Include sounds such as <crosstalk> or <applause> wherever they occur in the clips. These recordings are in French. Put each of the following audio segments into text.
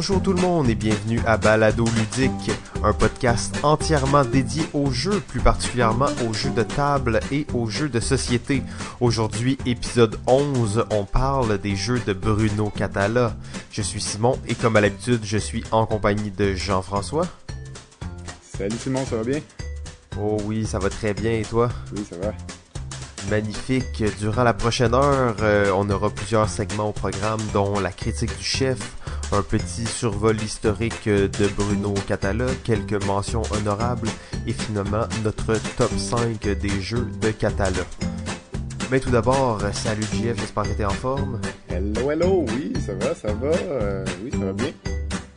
Bonjour tout le monde et bienvenue à Balado Ludique, un podcast entièrement dédié aux jeux, plus particulièrement aux jeux de table et aux jeux de société. Aujourd'hui, épisode 11, on parle des jeux de Bruno Catala. Je suis Simon et comme à l'habitude, je suis en compagnie de Jean-François. Salut Simon, ça va bien? Oh oui, ça va très bien et toi? Oui, ça va. Magnifique. Durant la prochaine heure, euh, on aura plusieurs segments au programme, dont la critique du chef, un petit survol historique de Bruno Catala, quelques mentions honorables et finalement notre top 5 des jeux de Catala. Mais tout d'abord, salut JF, j'espère que t'es en forme. Hello, hello, oui, ça va, ça va, euh, oui, ça va bien.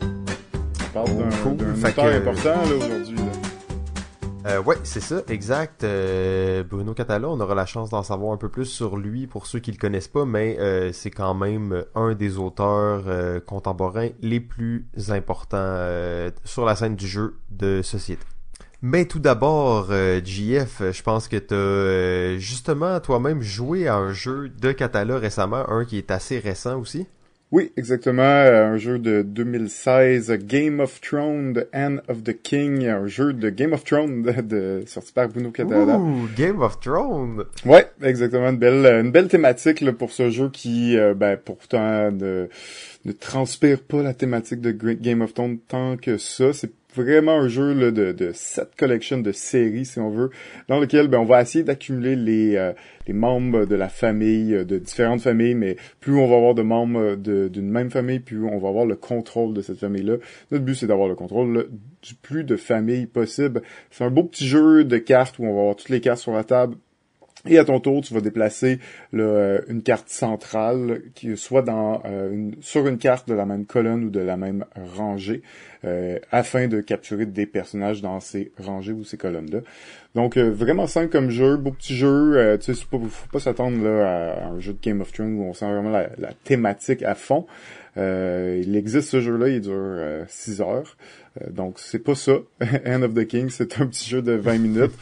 On parle d'un cool. d'un auteur que- important là, aujourd'hui. là. Euh, ouais, c'est ça, exact. Euh, Bruno Catala, on aura la chance d'en savoir un peu plus sur lui pour ceux qui le connaissent pas, mais euh, c'est quand même un des auteurs euh, contemporains les plus importants sur la scène du jeu de société. Mais tout d'abord, JF, je pense que t'as euh, justement toi-même joué à un jeu de Catala récemment, un qui est assez récent aussi. Oui, exactement, euh, un jeu de 2016, Game of Thrones, The End of the King, un jeu de Game of Thrones <laughs> de, de- sorti par Bruno Catala. Ouh, Game of Thrones! Ouais, exactement. Une belle, une belle thématique là, pour ce jeu qui, euh, ben, pourtant, ne, ne transpire pas la thématique de Game of Thrones tant que ça. C'est vraiment un jeu là, de, de set collection de séries, si on veut, dans lequel ben, on va essayer d'accumuler les, euh, les membres de la famille, euh, de différentes familles, mais plus on va avoir de membres euh, d'une même famille, plus on va avoir le contrôle de cette famille-là. Notre but, c'est d'avoir le contrôle là, du plus de familles possible. C'est un beau petit jeu de cartes où on va avoir toutes les cartes sur la table. Et à ton tour, tu vas déplacer euh, une carte centrale qui soit dans euh, une, sur une carte de la même colonne ou de la même rangée, euh, afin de capturer des personnages dans ces rangées ou ces colonnes-là. Donc euh, vraiment simple comme jeu, beau petit jeu. Euh, tu sais, c'est pas, faut pas s'attendre à un jeu de Game of Thrones où on sent vraiment la, la thématique à fond. Euh, il existe ce jeu-là, il dure 6 heures. Donc c'est pas ça. <laughs> End of the King, c'est un petit jeu de 20 minutes.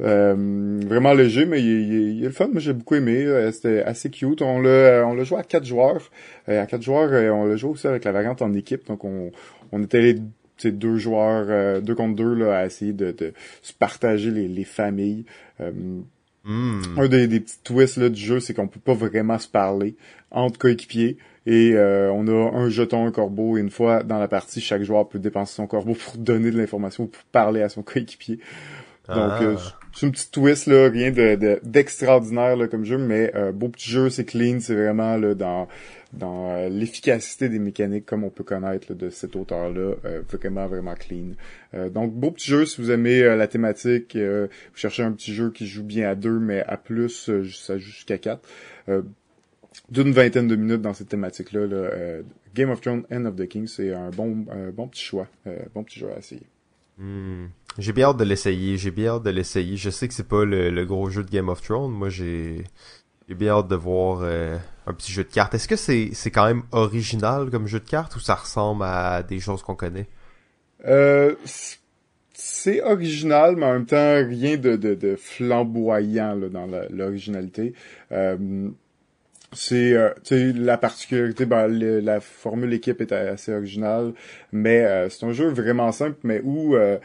Euh, vraiment léger, mais il, il- il est le fun. Moi, j'ai beaucoup aimé. C'était assez cute. On l'a, on l'a joué à quatre joueurs. Euh, à quatre joueurs, euh, on l'a joué aussi avec la variante en équipe. Donc, on, on était les deux joueurs, euh, deux contre deux, là, à essayer de, de se partager les, les familles. Euh, Hmm. un des, des petits twists là, du jeu, c'est qu'on peut pas vraiment se parler entre coéquipiers. Et euh, on a un jeton, un corbeau, et une fois dans la partie, chaque joueur peut dépenser son corbeau pour donner de l'information ou pour parler à son coéquipier. Donc Ah. euh, c'est une petite twist là, rien de de- d'extraordinaire là comme jeu, mais euh, beau petit jeu, c'est clean, c'est vraiment là dans dans euh, l'efficacité des mécaniques comme on peut connaître là, de cet auteur-là, euh, vraiment vraiment clean. Euh, donc beau petit jeu si vous aimez euh, la thématique, euh, vous cherchez un petit jeu qui joue bien à deux, mais à plus ça joue jusqu'à quatre. Euh, d'une vingtaine de minutes dans cette thématique-là. là, euh, Game of Thrones, End of the King, c'est un bon, un bon petit choix, bon petit jeu à essayer. Hmm. J'ai bien hâte de l'essayer, j'ai bien hâte de l'essayer. Je sais que c'est pas le, le gros jeu de Game of Thrones, moi j'ai bien hâte de voir euh, un petit jeu de cartes. Est-ce que c'est c'est quand même original comme jeu de cartes ou ça ressemble à des choses qu'on connaît? Euh, c'est original, mais en même temps, rien de, de, de flamboyant là, dans l'originalité. Euh, c'est euh, la particularité, ben, la formule équipe est assez originale, mais euh, c'est un jeu vraiment simple, mais où euh,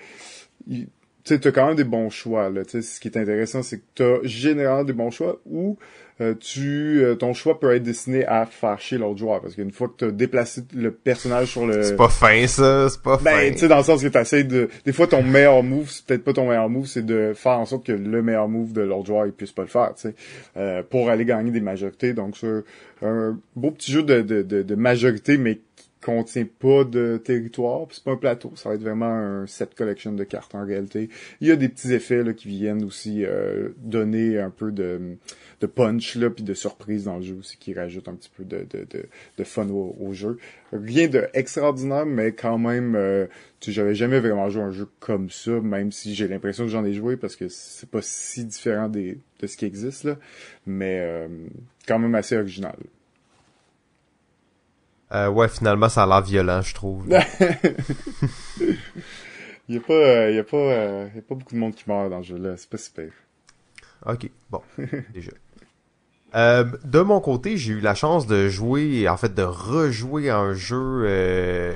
tu sais, t'as quand même des bons choix. Là, tu sais, ce qui est intéressant, c'est que t'as généralement des bons choix où euh, tu euh, ton choix peut être destiné à fâcher l'autre joueur. Parce qu'une fois que t'as déplacé le personnage sur le... C'est pas fin ça, c'est pas fin. Ben, tu sais, dans le sens que t'essayes de... Des fois, ton meilleur move, c'est peut-être pas ton meilleur move, c'est de faire en sorte que le meilleur move de l'autre joueur, il puisse pas le faire, tu sais, euh, pour aller gagner des majorités. Donc, c'est un beau petit jeu de, de, de, de majorité, mais contient pas de territoire. C'est pas un plateau, ça va être vraiment un set collection de cartes en réalité. Il y a des petits effets là, qui viennent aussi euh, donner un peu de, de punch là, puis de surprise dans le jeu aussi, qui rajoute un petit peu de, de, de, de fun au, jeu. Rien de extraordinaire, mais quand même, euh, j'avais jamais vraiment joué un jeu comme ça, même si j'ai l'impression que j'en ai joué parce que c'est pas si différent des, de ce qui existe là, mais euh, quand même assez original. Euh, ouais, finalement ça a l'air violent, je trouve. <laughs> Il y a pas, euh, il y a pas, euh, il y a pas beaucoup de monde qui meurt dans ce jeu-là, c'est pas super. ok, bon, <laughs> déjà. Euh, de mon côté, j'ai eu la chance de jouer, en fait, de rejouer un jeu euh,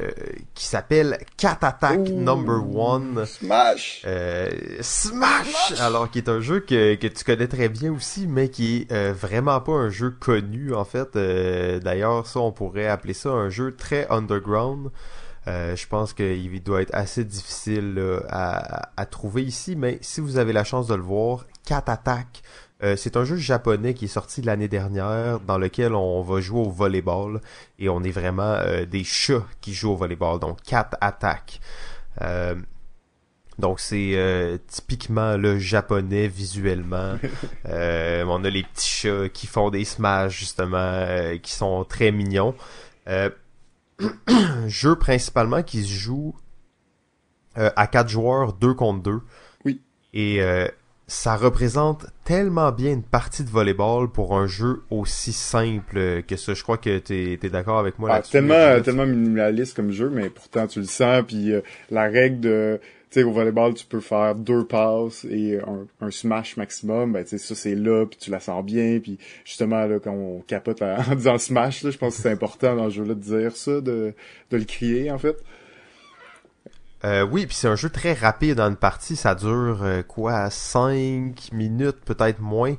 qui s'appelle Cat Attack Number One. Smash! Euh, Smash! Alors, qui est un jeu que, que tu connais très bien aussi, mais qui est vraiment pas un jeu connu, en fait. D'ailleurs, ça, on pourrait appeler ça un jeu très underground. je pense qu'il doit être assez difficile à, à, trouver ici, mais si vous avez la chance de le voir, Cat Attack euh, c'est un jeu japonais qui est sorti l'année dernière dans lequel on va jouer au volleyball et on est vraiment euh, des chats qui jouent au volleyball, donc Cat Attack. Euh, donc c'est typiquement le japonais visuellement. <laughs> on a les petits chats qui font des smash justement, qui sont très mignons. <clears throat> jeu principalement qui se joue à quatre joueurs, deux contre deux. Oui. Et ça représente tellement bien une partie de volleyball pour un jeu aussi simple que ça. Je crois que tu es, d'accord avec moi ah, Tellement, tellement minimaliste comme jeu, mais pourtant tu le sens. Puis euh, la règle de, tu sais, au volleyball, tu peux faire deux passes et un, smash maximum. Ben, tu sais, ça c'est là, puis tu la sens bien. Puis justement, là, quand on capote <laughs> en disant smash, là, je pense que c'est important dans le jeu-là de dire ça, de, de le crier en fait. Euh, oui, puis c'est un jeu très rapide dans une partie, ça dure euh, quoi, 5 minutes, peut-être moins.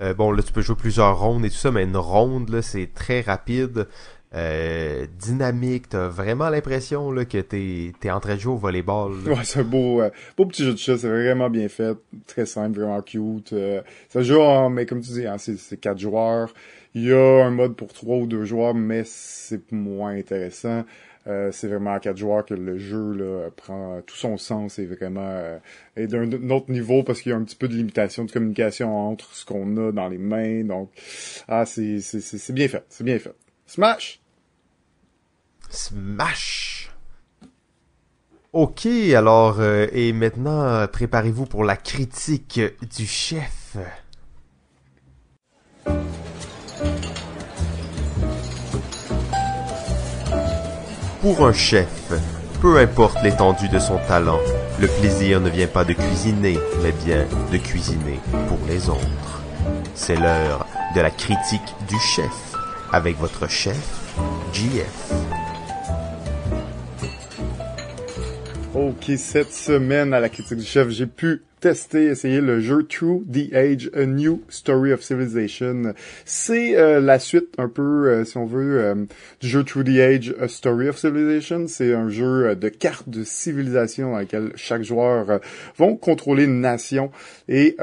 Euh, bon, là, tu peux jouer plusieurs rondes et tout ça, mais une ronde, là, c'est très rapide, dynamique. T'as vraiment l'impression là, que t'es es en train de jouer au volleyball. Ouais, c'est un beau, beau petit jeu de chat, c'est vraiment bien fait, très simple, vraiment cute. ça joue en, mais comme tu dis, hein, c'est quatre joueurs. Il y a un mode pour trois ou deux joueurs, mais c'est moins intéressant. Euh, c'est vraiment à quatre joueurs que le jeu là, prend tout son sens et vraiment euh, est d'un autre niveau parce qu'il y a un petit peu de limitation de communication entre ce qu'on a dans les mains. Donc, ah, c'est, c'est, c'est bien fait. C'est bien fait. Smash! Smash! Ok, alors, euh, et maintenant, préparez-vous pour la critique du chef. Pour un chef, peu importe l'étendue de son talent, le plaisir ne vient pas de cuisiner, mais bien de cuisiner pour les autres. C'est l'heure de la critique du chef, avec votre chef, GF. Ok, cette semaine à la critique du chef, j'ai pu tester, essayer le jeu True the Age, A New Story of Civilization. C'est euh, la suite un peu, euh, si on veut, euh, du jeu True the Age, A Story of Civilization. C'est un jeu de cartes de civilisation dans lequel chaque joueur vont contrôler une nation et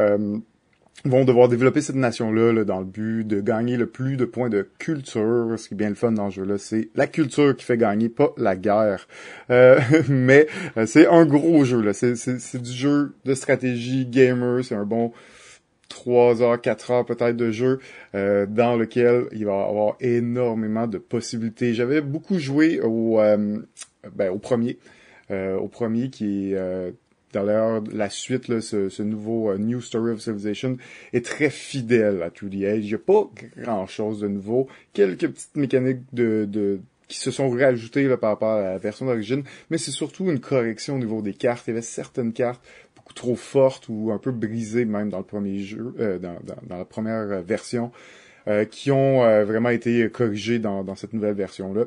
vont devoir développer cette nation-là dans le but de gagner le plus de points de culture. Ce qui est bien le fun dans ce jeu-là, c'est la culture qui fait gagner, pas la guerre. Euh, <laughs> mais euh, c'est un gros jeu. là. C'est du jeu de stratégie gamer. C'est un bon 3 heures, 4 heures peut-être de jeu euh, dans lequel il va y avoir énormément de possibilités. J'avais beaucoup joué au, ben, au premier. au premier qui est D'ailleurs, la suite, là, ce, ce, nouveau euh, New Story of Civilization est très fidèle à 2D Age. Il n'y a pas grand-chose de nouveau. Quelques petites mécaniques de, de qui se sont rajoutées là, par rapport à la version d'origine, mais c'est surtout une correction au niveau des cartes. Il y avait certaines cartes beaucoup trop fortes ou un peu brisées même dans le premier jeu, euh, dans, dans, dans, la première version, euh, qui ont euh, vraiment été corrigées dans, dans cette nouvelle version-là.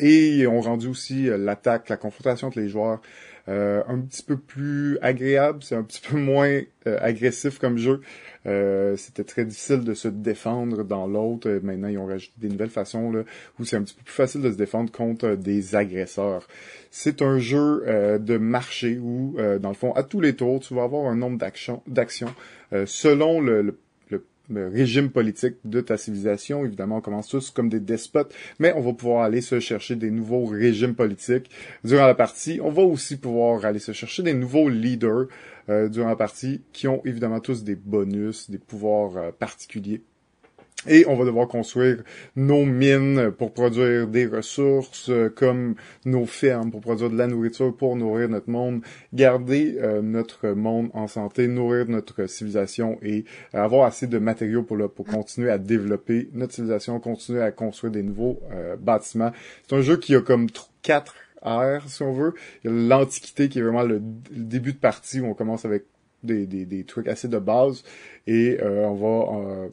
et ont rendu aussi l'attaque, la confrontation entre les joueurs euh, un petit peu plus agréable, c'est un petit <laughs> peu moins euh, agressif comme jeu. Euh, c'était très difficile de se défendre dans l'autre. Maintenant, ils ont rajouté des nouvelles façons là, où c'est un petit peu plus facile de se défendre contre des agresseurs. C'est un jeu de marché où, dans le fond, à tous les tours, tu vas avoir un nombre d'actions selon le, le régime politique de ta civilisation. Évidemment, on commence tous comme des despotes, mais on va pouvoir aller se chercher des nouveaux régimes politiques durant la partie. On va aussi pouvoir aller se chercher des nouveaux leaders euh, durant la partie qui ont évidemment tous des bonus, des pouvoirs euh, particuliers et on va devoir construire nos mines pour produire des ressources, euh, comme nos fermes pour produire de la nourriture pour nourrir notre monde, garder euh, notre monde en santé, nourrir notre civilisation et avoir assez de matériaux pour, pour continuer à développer notre civilisation, continuer à construire des nouveaux euh, bâtiments. C'est un jeu qui a comme quatre ères, si on veut. L'Antiquité qui est vraiment le, début de partie où on commence avec des, des, des trucs assez de base et on va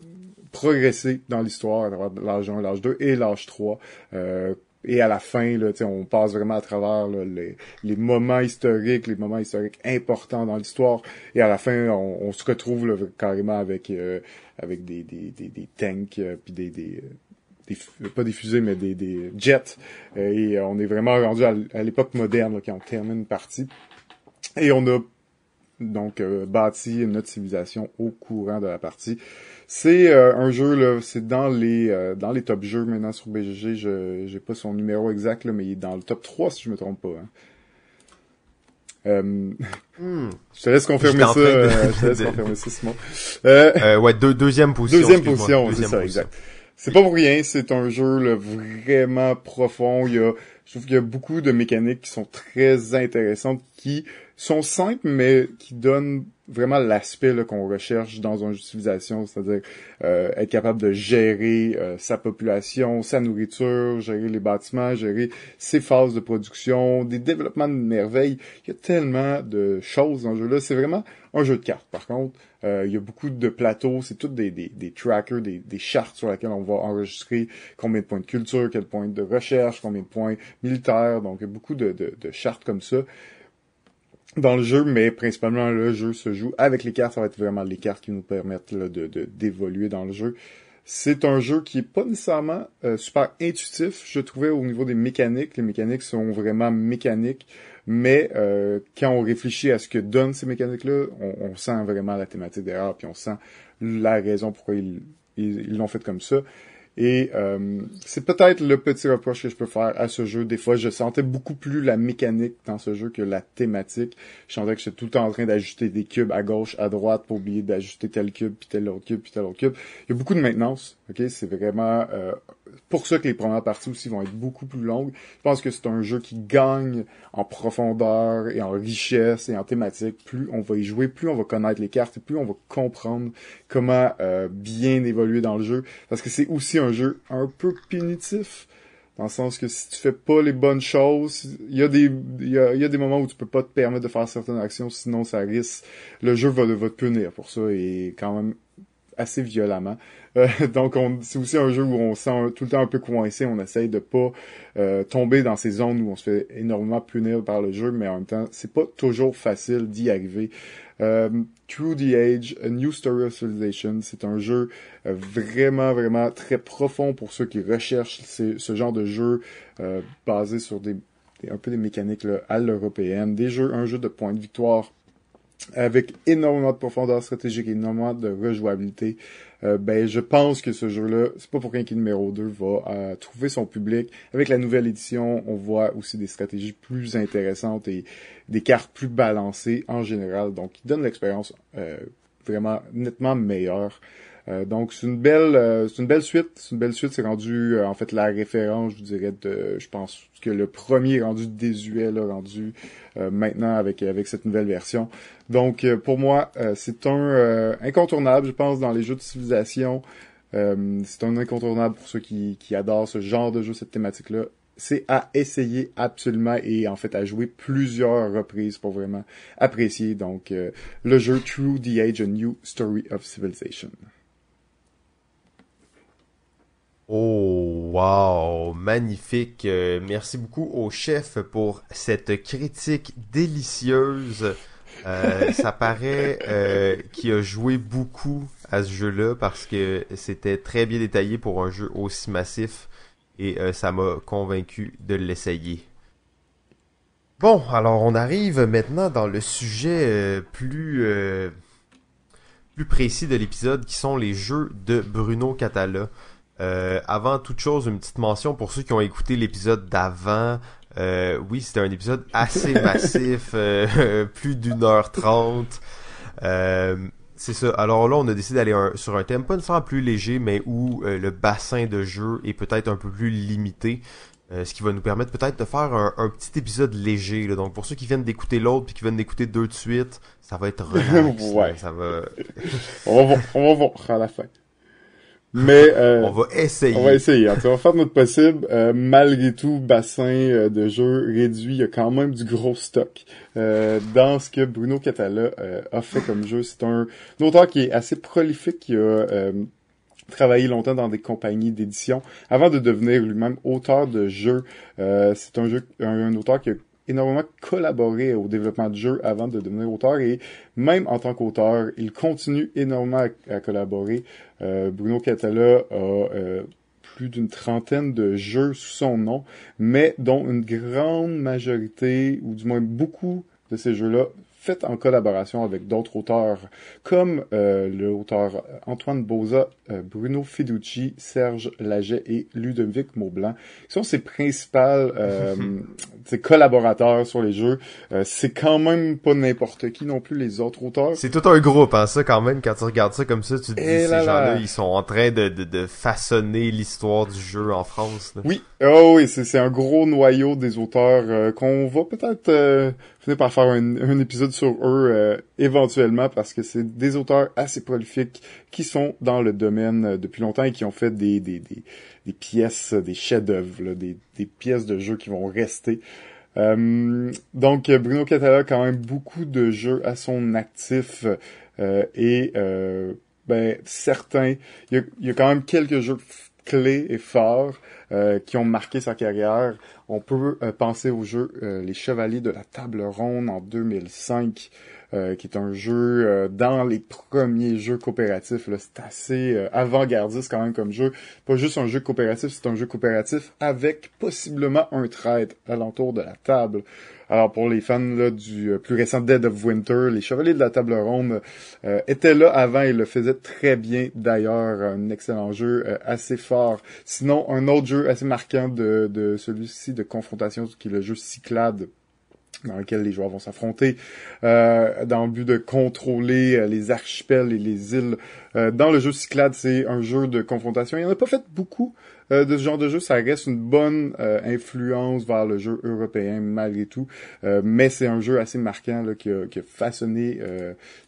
progresser dans l'histoire, l'âge 1, l'âge 2 et l'âge 3. Euh, et à la fin, là, on passe vraiment à travers les, les, moments historiques, les moments historiques importants dans l'histoire. Et à la fin, on, on se retrouve là, carrément avec euh, avec des, des, des, des tanks, euh, puis des, des, des, pas des fusées, mais des, des jets. et on est vraiment rendu à, l'époque moderne là, quand on termine une partie. Et on a donc bâti notre civilisation au courant de la partie. C'est euh, un jeu là, c'est dans les euh, dans les top jeux maintenant sur BGG. Je j'ai pas son numéro exact là, mais il est dans le top 3 si je me trompe pas. Hein. Euh, hmm. <laughs> Je te laisse confirmer ça. je te laisse <laughs> confirmer ça, Simon. ouais, deuxième position. Deuxième position, c'est ça, exact. C'est pas pour rien, c'est un jeu là, vraiment profond. Il y a, je trouve qu'il y a beaucoup de mécaniques qui sont très intéressantes, qui sont simples, mais qui donnent vraiment l'aspect qu'on recherche dans une utilisation, c'est-à-dire euh, être capable de gérer euh, sa population, sa nourriture, gérer les bâtiments, gérer ses phases de production, des développements de merveilles. Il y a tellement de choses dans le jeu-là. C'est vraiment un jeu de cartes. Par contre, euh, il y a beaucoup de plateaux, c'est tout des, des, des trackers, des, des chartes sur lesquelles on va enregistrer combien de points de culture, quel point de recherche, combien de points militaires. Donc, il y a beaucoup de, de, de chartes comme ça dans le jeu, mais principalement le jeu se joue avec les cartes. Ça va être vraiment les cartes qui nous permettent de d'évoluer dans le jeu. C'est un jeu qui est pas nécessairement euh, super intuitif, je trouvais au niveau des mécaniques. Les mécaniques sont vraiment mécaniques, mais euh, quand on réfléchit à ce que donnent ces mécaniques-là, on, sent vraiment la thématique derrière, puis on sent la raison pourquoi ils l'ont fait comme ça. Et euh, c'est peut-être le petit reproche que je peux faire à ce jeu. Des fois, je sentais beaucoup plus la mécanique dans ce jeu que la thématique. Je sentais que j'étais tout le temps en train d'ajuster des cubes à gauche, à droite, pour oublier d'ajuster tel cube, puis tel autre cube, puis tel autre cube. Il y a beaucoup de maintenance. Ok, c'est vraiment euh, pour ça que les premières parties aussi vont être beaucoup plus longues. Je pense que c'est un jeu qui gagne en profondeur et en richesse et en thématique. Plus on va y jouer, plus on va connaître les cartes et plus on va comprendre comment euh, bien évoluer dans le jeu. Parce que c'est aussi un jeu un peu punitif. Dans le sens que si tu fais pas les bonnes choses, il y a des y a, des moments où tu peux pas te permettre de faire certaines actions, sinon ça risque le jeu va, va te punir pour ça et quand même assez violemment. Euh, donc c'est aussi un jeu où on sent tout le temps un peu coincé, on essaye de pas euh, tomber dans ces zones où on se fait énormément punir par le jeu, mais en même temps, c'est pas toujours facile d'y arriver. Euh, the Age, A New Story of Civilization, c'est un jeu vraiment, vraiment très profond pour ceux qui recherchent ce genre de jeu basé sur des, un peu des mécaniques à l'européenne, des jeux, un jeu de points de victoire avec énormément de profondeur stratégique, énormément de rejouabilité, euh, ben je pense que ce jeu-là, c'est pas pour rien qu'il numéro 2 va euh, trouver son public. Avec la nouvelle édition, on voit aussi des stratégies plus intéressantes et des cartes plus balancées en général, donc qui donne l'expérience euh, vraiment nettement meilleure. Euh, donc c'est une belle euh, c'est une belle suite, c'est une belle suite, c'est rendu euh, en fait la référence, je dirais de je pense que le premier rendu désuet là, rendu maintenant avec avec cette nouvelle version. Donc pour moi, c'est un incontournable, je pense dans les jeux de civilisation. c'est un incontournable pour ceux qui, qui adorent ce genre de jeu, cette thématique-là c'est à essayer absolument et en fait à jouer plusieurs reprises pour vraiment apprécier donc le jeu True the Age a New Story of Civilization. Oh, wow, magnifique. Euh, merci beaucoup au chef pour cette critique délicieuse. Euh, ça paraît euh, qu'il a joué beaucoup à ce jeu-là parce que c'était très bien détaillé pour un jeu aussi massif et ça m'a convaincu de l'essayer. Bon, alors on arrive maintenant dans le sujet plus plus précis de l'épisode qui sont les jeux de Bruno Catala. Euh, avant toute chose, une petite mention pour ceux qui ont écouté l'épisode d'avant. Euh, oui, c'était un épisode assez <laughs> massif, euh, plus d'une heure trente. c'est ça. Alors là, on a décidé d'aller sur un thème pas nécessairement plus léger, mais où le bassin de jeu est peut-être un peu plus limité. ce qui va nous permettre peut-être de faire un, petit épisode léger. Donc pour ceux qui viennent d'écouter l'autre puis qui viennent d'écouter deux de suite, ça va être relax. <laughs> ouais. Ça va... on va voir, on va voir à la fin. Mais <laughs> euh, on va essayer. On va essayer. on va faire notre possible. Euh, malgré tout, bassin euh, de jeu réduit, il y a quand même du gros stock. dans ce que Bruno Catala a fait comme jeu, c'est un, auteur qui est assez prolifique, qui a travaillé longtemps dans des compagnies d'édition avant de devenir lui-même auteur de jeux. Euh, c'est un jeu, un, auteur qui a énormément collaboré au développement de jeux avant de devenir auteur et même en tant qu'auteur, il continue énormément à, collaborer. Euh, Bruno Catala a euh, plus d'une trentaine de jeux sous son nom, mais dont une grande majorité, ou du moins beaucoup de ces jeux-là, fait en collaboration avec d'autres auteurs, comme euh, l'auteur Antoine Boza, euh, Bruno Fiducci, Serge Laget et Ludovic Maublanc, qui sont ses principaux euh, <laughs> ses collaborateurs sur les jeux. Euh, c'est quand même pas n'importe qui non plus les autres auteurs. C'est tout un groupe, hein, ça quand même, quand tu regardes ça comme ça, tu te dis, ces gens-là, ils sont en train de, de, de façonner l'histoire du jeu en France. Oui, oh oui, c'est un gros noyau des auteurs qu'on va peut-être par faire un, épisode sur eux euh, éventuellement parce que c'est des auteurs assez prolifiques qui sont dans le domaine euh, depuis longtemps et qui ont fait des, des, des, pièces, des chefs-d'œuvre, des, des pièces de jeux qui vont rester. Euh, donc Bruno Catala a quand même beaucoup de jeux à son actif et ben certains, il y, a, il y a quand même quelques jeux clés et forts euh, qui ont marqué sa carrière. On peut euh, penser au jeu euh, Les Chevaliers de la Table Ronde en 2005, qui est un jeu dans les premiers jeux coopératifs. C'est assez avant-gardiste quand même comme jeu. Pas juste un jeu coopératif, c'est un jeu coopératif avec possiblement un traître alentour de la table. Alors pour les fans là, du euh, plus récent Dead of Winter, les Chevaliers de la Table Ronde euh, étaient là avant et le faisaient très bien d'ailleurs. Un excellent jeu, euh, assez fort. Sinon, un autre jeu assez marquant de, celui-ci de confrontation, qui est le jeu Cyclade dans lequel les joueurs vont s'affronter dans le but de contrôler les archipels et les îles. dans le jeu Cyclade, c'est un jeu de confrontation. Il n'y en a pas fait beaucoup euh, de ce genre de jeu. Ça reste une bonne euh, influence vers le jeu européen malgré tout. Euh, mais c'est un jeu assez marquant là, qui, a, qui a façonné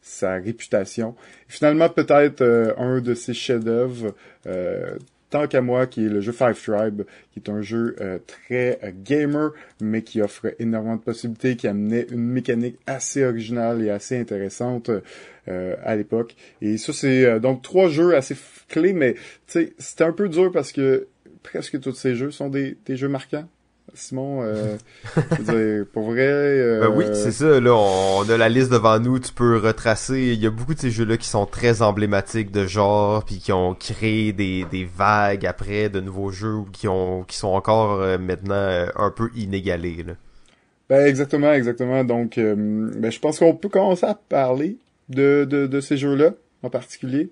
sa réputation. Finalement, peut-être un de ses chefs-d'œuvre tant qu'à moi, qui est le jeu Five Tribe, qui est un jeu très gamer, mais qui offre énormément de possibilités, qui amenait une mécanique assez originale et assez intéressante à l'époque. Et ça, c'est donc trois jeux assez clés, mais c'était un peu dur parce que presque tous ces jeux sont des, des jeux marquants. Simon, euh, dire, pour vrai... Euh, ben oui, c'est ça. Là, on a la liste devant nous. Tu peux retracer. Il y a beaucoup de ces jeux-là qui sont très emblématiques de genre, puis qui ont créé des, des vagues après de nouveaux jeux qui ont qui sont encore euh, maintenant euh, un peu inégalés. Là. Ben exactement, exactement. Donc, ben, je pense qu'on peut commencer à parler de, de, de ces jeux-là en particulier.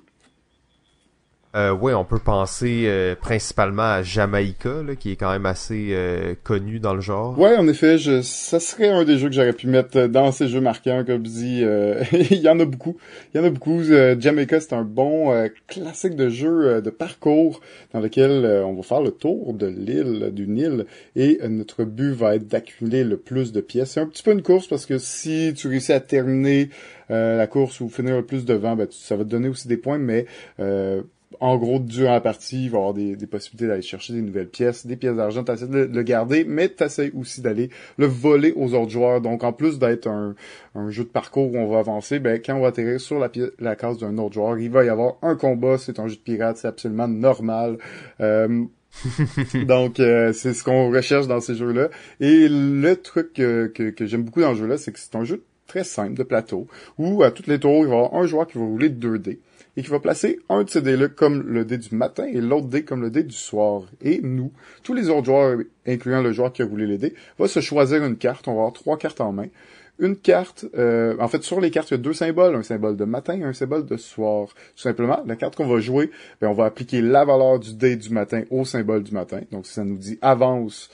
Euh, oui, on peut penser euh, principalement à Jamaica, là, qui est quand même assez euh, connu dans le genre. Ouais, en effet, je, ça serait un des jeux que j'aurais pu mettre dans ces jeux marquants, comme je dis. Euh, <laughs> il y en a beaucoup. Il y en a beaucoup. Jamaica, c'est un bon classique de jeu de parcours dans lequel on va faire le tour de l'île, d'une île, et notre but va être d'accumuler le plus de pièces. C'est un petit peu une course parce que si tu réussis à terminer la course ou finir le plus devant, ben, ça va te donner aussi des points, mais en gros, durant la partie, il va y avoir des, possibilités d'aller chercher des nouvelles pièces, des pièces d'argent, tu essaies de le garder, mais tu essaies aussi d'aller le voler aux autres joueurs. Donc, en plus d'être un, jeu de parcours où on va avancer, ben, quand on va atterrir sur la, la case d'un autre joueur, il va y avoir un combat, c'est un jeu de pirate, c'est absolument normal. Euh, <laughs> donc, euh, c'est ce qu'on recherche dans ces jeux-là. Et le truc que, que, j'aime beaucoup dans ce jeu-là, c'est que c'est un jeu très simple de plateau, où à toutes les tours, il va y avoir un joueur qui va rouler 2 dés et qui va placer un de ces dés-là comme le dé du matin et l'autre dé comme le dé du soir. Et nous, tous les autres joueurs, incluant le joueur qui a voulu les dés, va se choisir une carte. On va avoir trois cartes en main. Une carte, euh, en fait, sur les cartes, il y a deux symboles, un symbole de matin et un symbole de soir. Tout simplement, la carte qu'on va jouer, ben, on va appliquer la valeur du dé du matin au symbole du matin. Donc, si ça nous dit avance,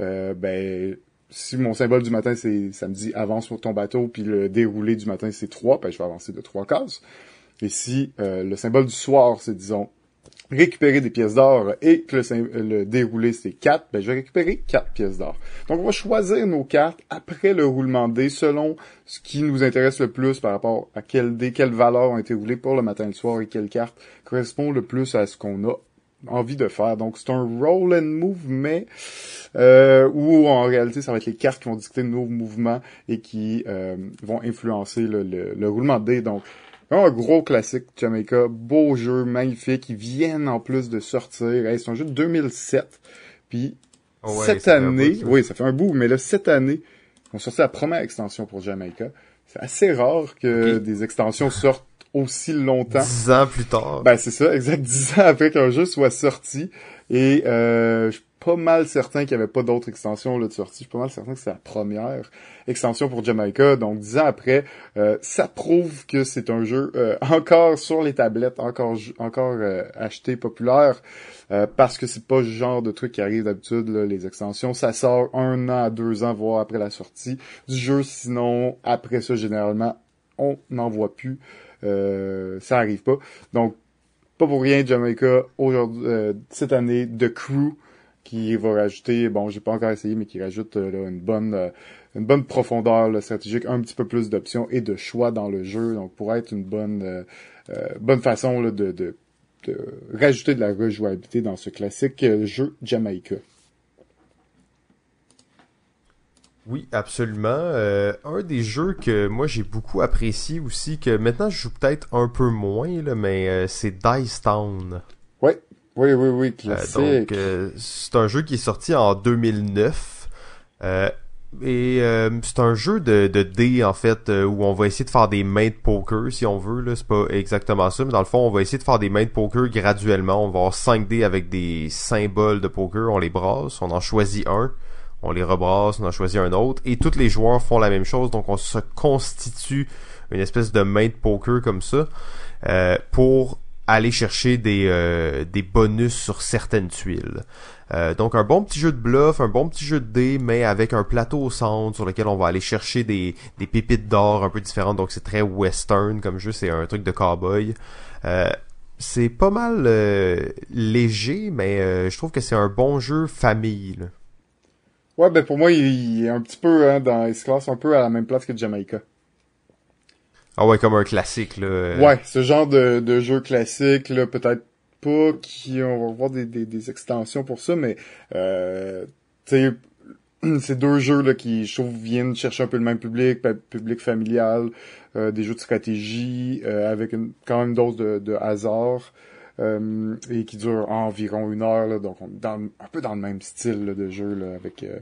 euh, ben, si mon symbole du matin, c'est, ça me dit avance sur ton bateau, puis le déroulé du matin, c'est 3, ben, je vais avancer de trois cases. Et si euh, le symbole du soir, c'est, disons, récupérer des pièces d'or et que le, le déroulé c'est 4, ben je vais récupérer 4 pièces d'or. Donc on va choisir nos cartes après le roulement de dés selon ce qui nous intéresse le plus par rapport à quel dé, quelles valeurs ont été roulées pour le matin et le soir et quelle carte correspond le plus à ce qu'on a envie de faire. Donc c'est un roll and move, mais euh, où en réalité ça va être les cartes qui vont dicter nos mouvements et qui euh, vont influencer le, le, le roulement de dés. Donc un gros classique Jamaica, beau jeu, magnifique, ils viennent en plus de sortir. c'est un jeu de 2007. Puis cette année, oui, ça fait un bout, mais là, cette année, on sorti la première extension pour Jamaica. C'est assez rare que des extensions sortent aussi longtemps. Dix ans plus tard. Ben c'est ça, exact dix ans après qu'un jeu soit sorti. Et euh, je pas mal certain qu'il y avait pas d'autres extensions là, de sortie. Je suis pas mal certain que c'est la première extension pour Jamaica. Donc dix ans après, euh, ça prouve que c'est un jeu euh, encore sur les tablettes, encore encore euh, acheté, populaire. parce que c'est pas le genre de truc qui arrive d'habitude, les extensions. Ça sort un an deux ans, voire après la sortie du jeu. Sinon, après ça, généralement, on n'en voit plus. ça arrive pas. Donc, pas pour rien, Jamaica, aujourd'hui, cette année, The Crew, qui va rajouter, bon, j'ai pas encore essayé, mais qui rajoute euh, une bonne euh, une bonne profondeur stratégique, un petit peu plus d'options et de choix dans le jeu. Donc, pour être une bonne euh, bonne façon de, de, de, rajouter de la rejouabilité dans ce classique jeu Jamaica. Oui, absolument. un des jeux que moi j'ai beaucoup apprécié aussi, que maintenant je joue peut-être un peu moins, là, mais c'est Dice Town. Oui, oui, oui, euh, classique. donc, euh, c'est un jeu qui est sorti en 2009. Euh, et c'est un jeu de, de dés, en fait, où on va essayer de faire des mains de poker, si on veut. Là, c'est pas exactement ça, mais dans le fond, on va essayer de faire des mains de poker graduellement. On va avoir 5 dés avec des symboles de poker, on les brasse, on en choisit un, on les rebrasse, on en choisit un autre, et tous les joueurs font la même chose, donc on se constitue une espèce de main de poker comme ça, pour aller chercher des, euh, des bonus sur certaines tuiles. Euh, donc un bon petit jeu de bluff, un bon petit jeu de dés, mais avec un plateau au centre sur lequel on va aller chercher des, des pépites d'or un peu différentes. Donc c'est très western comme jeu, c'est un truc de cowboy. Euh, c'est pas mal léger, mais je trouve que c'est un bon jeu famille. Ouais, ben pour moi, il, est un petit peu hein, dans, il un peu à la même place que Jamaica. Ah ouais, comme un classique, là. Ouais, ce genre de, de jeu classique, là, peut-être pas qui on va voir des, des, des extensions pour ça, mais euh, tu sais, <clears throat> c'est deux jeux là qui je trouve viennent chercher un peu le même public, public familial, euh, des jeux de stratégie euh, avec une, quand même une dose de, de hasard euh, et qui durent environ une heure là, donc on dans un peu dans le même style de jeu là, avec euh,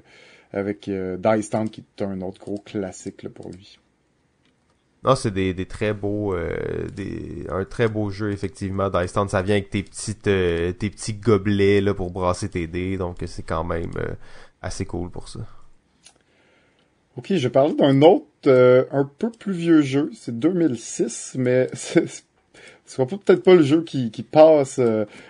avec Dice Town qui est un autre gros classique là, pour lui. Non, c'est des, des très beaux euh, des un très beau jeu effectivement. Dice Town, ça vient avec tes petites euh, tes petits gobelets là pour brasser tes dés, donc c'est quand même euh, assez cool pour ça. Ok, je parler d'un autre un peu plus vieux jeu, c'est 2006, mais <laughs> ce sera peut-être pas le jeu qui, qui passe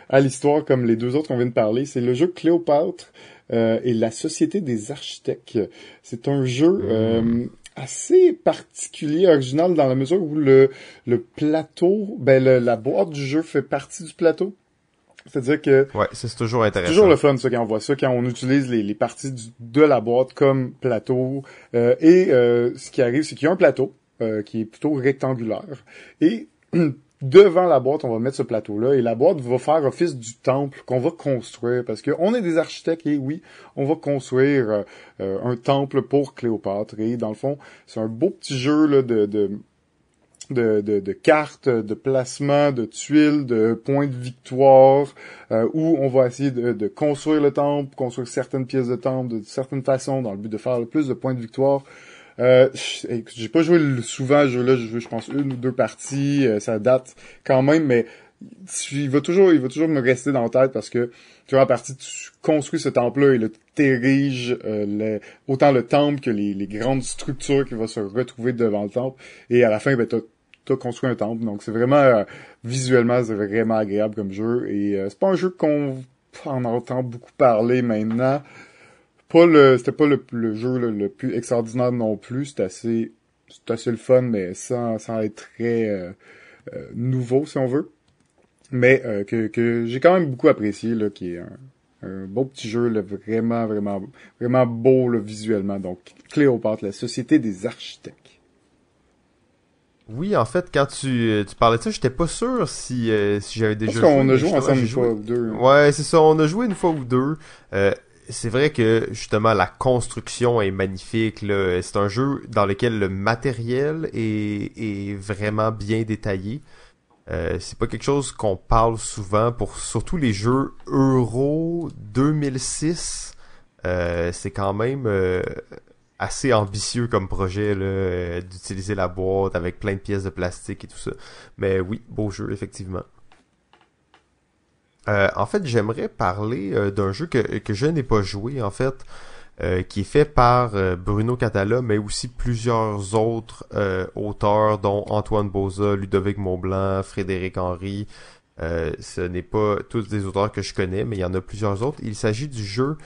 à l'histoire comme les deux autres qu'on vient de parler. C'est le jeu Cléopâtre et la Société des architectes. C'est un jeu mmh assez particulier, original dans la mesure où le, le plateau, ben la boîte du jeu fait partie du plateau. C'est-à-dire que ouais, c'est toujours intéressant. toujours le fun ça quand on voit ça quand on utilise les, les parties de la boîte comme plateau. Euh, et euh, ce qui arrive, c'est qu'il y a un plateau euh, qui est plutôt rectangulaire et <clears throat> devant la boîte, on va mettre ce plateau-là et la boîte va faire office du temple qu'on va construire parce qu'on est des architectes et oui, on va construire euh, un temple pour Cléopâtre et dans le fond, c'est un beau petit jeu là, de, de de, cartes, de placement, de tuiles, de points de victoire, euh, où on va essayer de, de, construire le temple, construire certaines pièces de temple de certaines façons dans le but de faire le plus de points de victoire. Euh, j'ai pas joué souvent ce jeu-là, j'ai joué je pense une ou deux parties, euh, ça date quand même, mais il va toujours, il va toujours me rester dans la tête parce que tu vois, à partir tu construis ce temple-là et le t'ériges euh, autant le temple que les, les, grandes structures qui vont se retrouver devant le temple. Et à la fin, ben, t'as as construit un temple. Donc c'est vraiment euh, visuellement c'est vraiment agréable comme jeu. Et c'est pas un jeu qu'on en entend beaucoup parler maintenant pas le c'était pas le, le jeu le, plus extraordinaire non plus. C'était assez c'était assez le fun mais sans, sans être très euh, euh, nouveau si on veut. Mais euh, que, que j'ai quand même beaucoup apprécié là qui est un, un beau petit jeu là, vraiment vraiment vraiment beau là, visuellement. Donc Cléopâtre la société des architectes. Oui, en fait, quand tu, tu parlais de ça, j'étais pas sûr si, si j'avais déjà Parce qu'on a joué ensemble une fois ou deux. Ouais, c'est ça, on a joué une fois ou deux. Euh, c'est vrai que justement la construction est magnifique. C'est un jeu dans lequel le matériel est, est vraiment bien détaillé. Euh, c'est pas quelque chose qu'on parle souvent pour surtout les jeux Euro 2006. Euh, c'est quand même euh, assez ambitieux comme projet euh, d'utiliser la boîte avec plein de pièces de plastique et tout ça. Mais oui, beau jeu effectivement. Euh, en fait, j'aimerais parler euh, d'un jeu que, que je n'ai pas joué, en fait, euh, qui est fait par Bruno Catala, mais aussi plusieurs autres auteurs, dont Antoine Boza, Ludovic Montblanc, Frédéric Henry. ce n'est pas tous des auteurs que je connais, mais il y en a plusieurs autres. Il s'agit du jeu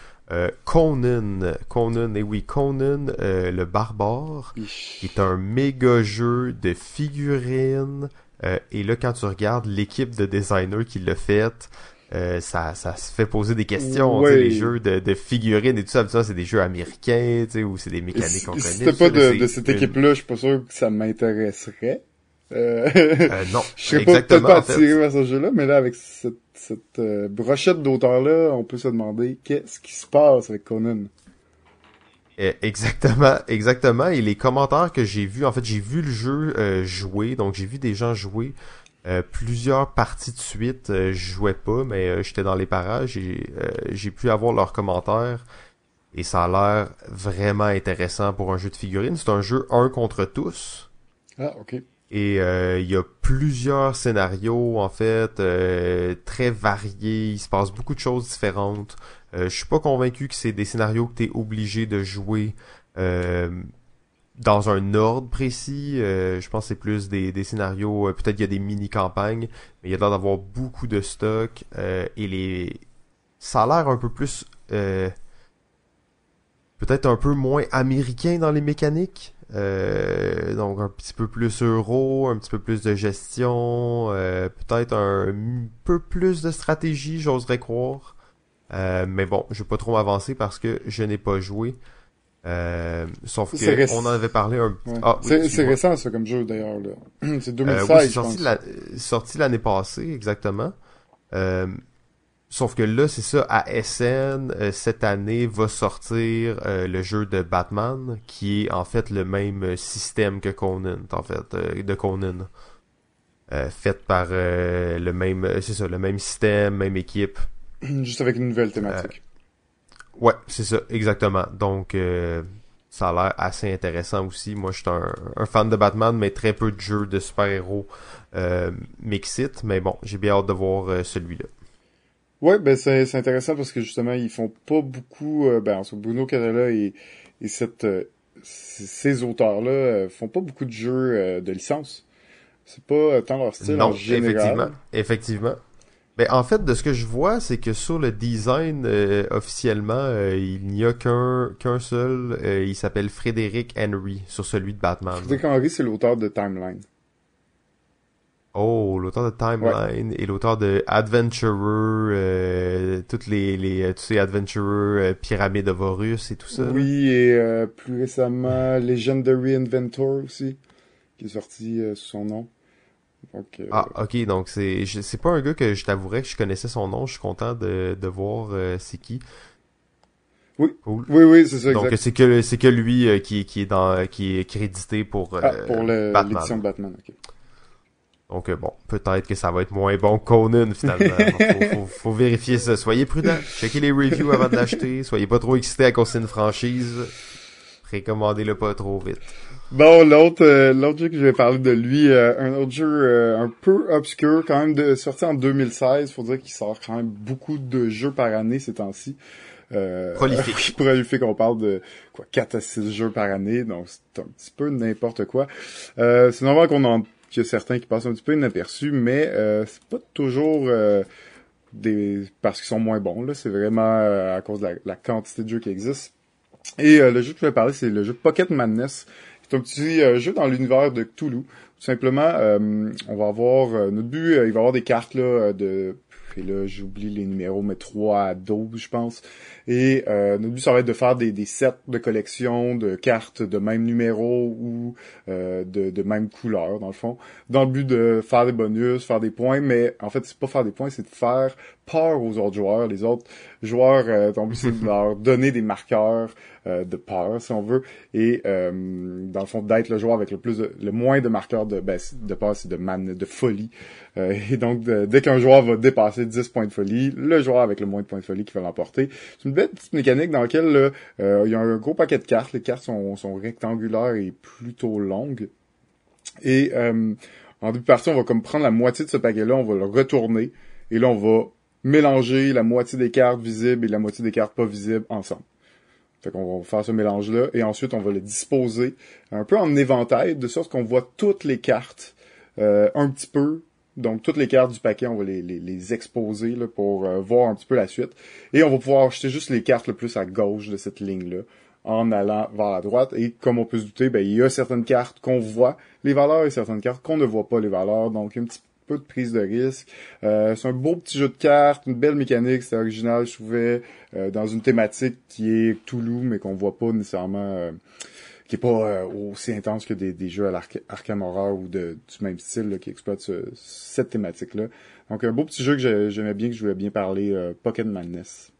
Conan. Conan, et oui, Conan le barbare, qui est un méga jeu de figurines, euh, et là, quand tu regardes l'équipe de designers qui l'a fait, euh, ça, ça se fait poser des questions. Ouais. Les jeux de, de figurines et tout ça, ça c'est des jeux américains, tu sais, ou c'est des mécaniques qu'on connaît. Si c'était pas de, de cette équipe-là, je suis pas sûr que ça m'intéresserait. Euh, Euh, non, <laughs> je serais pas- peut-être pas attiré vers ce jeu-là, mais là, avec cette, cette euh, brochette d'auteurs-là, on peut se demander qu'est-ce qui se passe avec Conan. Euh, Exactement, <laughs> exactement. Et les commentaires que j'ai vus, en fait, j'ai vu le jeu euh, jouer, donc j'ai vu des gens jouer euh, plusieurs parties de suite. Euh, je jouais pas, mais euh, j'étais dans les parages et euh, j'ai pu avoir leurs commentaires. Et ça a l'air vraiment intéressant pour un jeu de figurines. C'est un jeu un contre tous. Ah, ok. Et euh, il y a plusieurs scénarios en fait euh, très variés. Il se passe beaucoup de choses différentes. Euh, je suis pas convaincu que c'est des scénarios que t'es obligé de jouer euh, dans un ordre précis. Euh, je pense que c'est plus des, des scénarios. Peut-être qu'il y a des mini campagnes, mais il y a l'air d'avoir beaucoup de stock et les. Ça a l'air un peu plus. Peut-être un peu moins américain dans les mécaniques. Donc un petit peu plus euro, un petit peu plus de gestion, peut-être un peu plus de stratégie, j'oserais croire. Euh, mais bon, je vais pas trop m'avancer parce que je n'ai pas joué. Euh, sauf que réc- on en avait parlé un Ouais. Ah, oui, c'est récent, ça, comme jeu, d'ailleurs, là. <clears throat> c'est Euh, 2016, oui, c'est je sorti pense. la- euh, sorti l'année passée, exactement. Euh, sauf que là, c'est ça, à SN, euh, cette année, va sortir le jeu de Batman, qui est en fait le même système que Conan, en fait, de Conan. Euh, fait par le même, c'est ça, le même système, même équipe. <clears throat> Juste avec une nouvelle thématique. Ouais, c'est ça, exactement. Donc, euh, ça a l'air assez intéressant aussi. Moi, je suis un, un fan de Batman, mais très peu de jeux de super-héros euh, m'excitent. Mais bon, j'ai bien hâte de voir euh, celui-là. Ouais, ben c'est intéressant parce que justement ils font pas beaucoup. euh, ben en fait, Bruno Catala et et cette euh, c- ces auteurs-là euh, font pas beaucoup de jeux euh, de licence. C'est pas euh, tant leur style non, en général. effectivement, effectivement. Mais en fait, de ce que je vois, c'est que sur le design euh, officiellement, euh, il n'y a qu'un qu'un seul. euh, il s'appelle Frédéric Henry sur celui de Batman. Frédéric Henry, c'est l'auteur de Timeline. Oh, l'auteur de Timeline et l'auteur de Adventurer, euh, toutes les, les euh, tu sais, Adventurer, Pyramide of Horus et tout ça. Oui, et euh, plus récemment Legendary Inventor aussi, qui est sorti sous son nom. Donc, euh, Ah, ok, donc c'est c'est pas un gars que je t'avouerais que je connaissais son nom. Je suis content de, de voir euh, c'est qui. Oui. Cool. oui, oui, c'est ça, Donc c'est que c'est que lui euh, qui qui est dans qui est crédité pour euh, Ah, pour le- Batman. l'édition de Batman, ok. Donc euh, bon, peut-être que ça va être moins bon que Conan finalement. <laughs> faut, faut, faut vérifier ça. Soyez prudents. Checkez les reviews avant de l'acheter. Soyez pas trop excités à cause c'est une franchise. Précommandez-le pas trop vite. Bon, l'autre euh, l'autre jeu que je vais parler de lui, euh, un autre jeu euh, un peu obscur, quand même de, sorti en 2016. Faut dire qu'il sort quand même beaucoup de jeux par année ces temps-ci. Euh, Prolifique. <laughs> prolifique, on parle de quoi 4 à 6 jeux par année, donc c'est un petit peu n'importe quoi. Euh, c'est normal qu'on en qu'il y a certains qui passent un petit peu inaperçus, mais euh, c'est pas toujours euh, des parce qu'ils sont moins bons. Là, c'est vraiment euh, à cause de la, la quantité de jeux qui existent. Et euh, le jeu que je vais parler, c'est le jeu Pocket Madness. C'est un petit euh, jeu dans l'univers de Cthulhu. Tout simplement, euh, on va avoir euh, notre but, euh, il va y avoir des cartes là de et là j'oublie les numéros, mais 3 à 12 je pense. Et euh, notre but ça va être de faire des, des sets de collection de cartes de même numéro ou euh, de, de même couleur dans le fond, dans le but de faire des bonus, faire des points, mais en fait c'est pas faire des points, c'est de faire peur aux autres joueurs. Les autres joueurs, euh, ton but c'est de leur donner des marqueurs euh, de peur si on veut, et euh, dans le fond d'être le joueur avec le plus de, le moins de marqueurs de ben, de peur, c'est de man, de folie. Euh, <laughs> et donc dès qu'un joueur va dépasser 10 points de folie, le joueur avec le moins de points de folie qui va l'emporter. C'est une belle petite mécanique dans laquelle là, euh, il y a un gros paquet de cartes. Les cartes sont, sont rectangulaires et plutôt longues. Et euh, en début de partie, on va comme prendre la moitié de ce paquet-là, on va le retourner. Et là, on va mélanger la moitié des cartes visibles et la moitié des cartes pas visibles ensemble. Fait qu'on va faire ce mélange-là et ensuite on va le disposer un peu en éventail, de sorte qu'on voit toutes les cartes euh, un petit peu. Donc toutes les cartes du paquet, on va les, les, exposer pour euh, voir un petit peu la suite. Et on va pouvoir acheter juste les cartes le plus à gauche de cette ligne-là en allant vers la droite. Et comme on peut se douter, ben, il y a certaines cartes qu'on voit les valeurs et certaines cartes qu'on ne voit pas les valeurs. Donc peu de prise de risque. Euh, c'est un beau petit jeu de cartes, une belle mécanique, c'est original, je trouvais, euh, dans une thématique qui est Toulouse, mais qu'on voit pas nécessairement, euh, qui est pas aussi intense que des, jeux à l'Arkham Horror ou de, du même style qui exploite ce, cette thématique-là. Donc un beau petit jeu que j'aimais bien, que je voulais bien parler, Pocket Madness.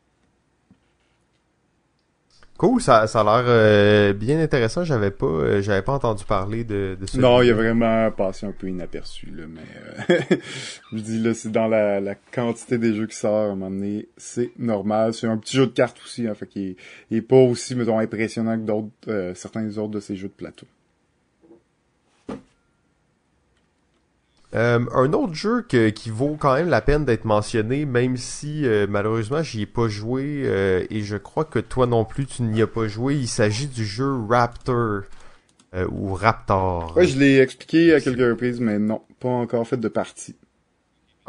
Cool, ça, ça a l'air euh, bien intéressant. J'avais pas, euh, j'avais pas entendu parler de, de ce. Non, il a vraiment passé un peu inaperçu là, mais euh, <laughs> je dis là, c'est dans la, la, quantité des jeux qui sortent. À un moment donné, c'est normal. C'est un petit jeu de cartes aussi, hein, fait qu'il est, est, pas aussi, mettons, impressionnant que d'autres, certains autres de ces jeux de plateau. Euh, un autre jeu que, qui vaut quand même la peine d'être mentionné, même si euh, malheureusement j'y ai pas joué euh, et je crois que toi non plus tu n'y as pas joué. Il s'agit du jeu Raptor ou Raptor. Ouais, je l'ai expliqué à quelques reprises, mais non, pas encore fait de partie.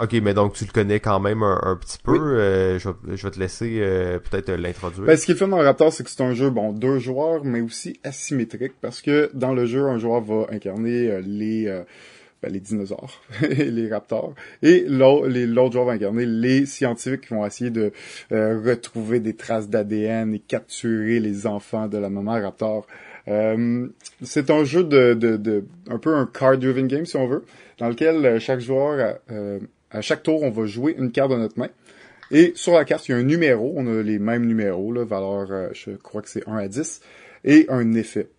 Ok, mais donc tu le connais quand même un, petit peu. je, vais, je, vais, te laisser peut-être l'introduire. Ben, ce qui est fait dans Raptor, c'est que c'est un jeu, bon, deux joueurs, mais aussi asymétrique, parce que dans le jeu, un joueur va incarner les ben, les dinosaures, <laughs> les raptors, et l'autre joueur va incarner les scientifiques qui vont essayer de euh, retrouver des traces d'ADN et capturer les enfants de la maman raptor. Euh, c'est un jeu de, de, de, un peu un card-driven game si on veut, dans lequel euh, chaque joueur, à chaque tour, on va jouer une carte de notre main. Et sur la carte, il y a un numéro, on a les mêmes numéros, là, valeur, je crois que c'est 1 à 10, et un effet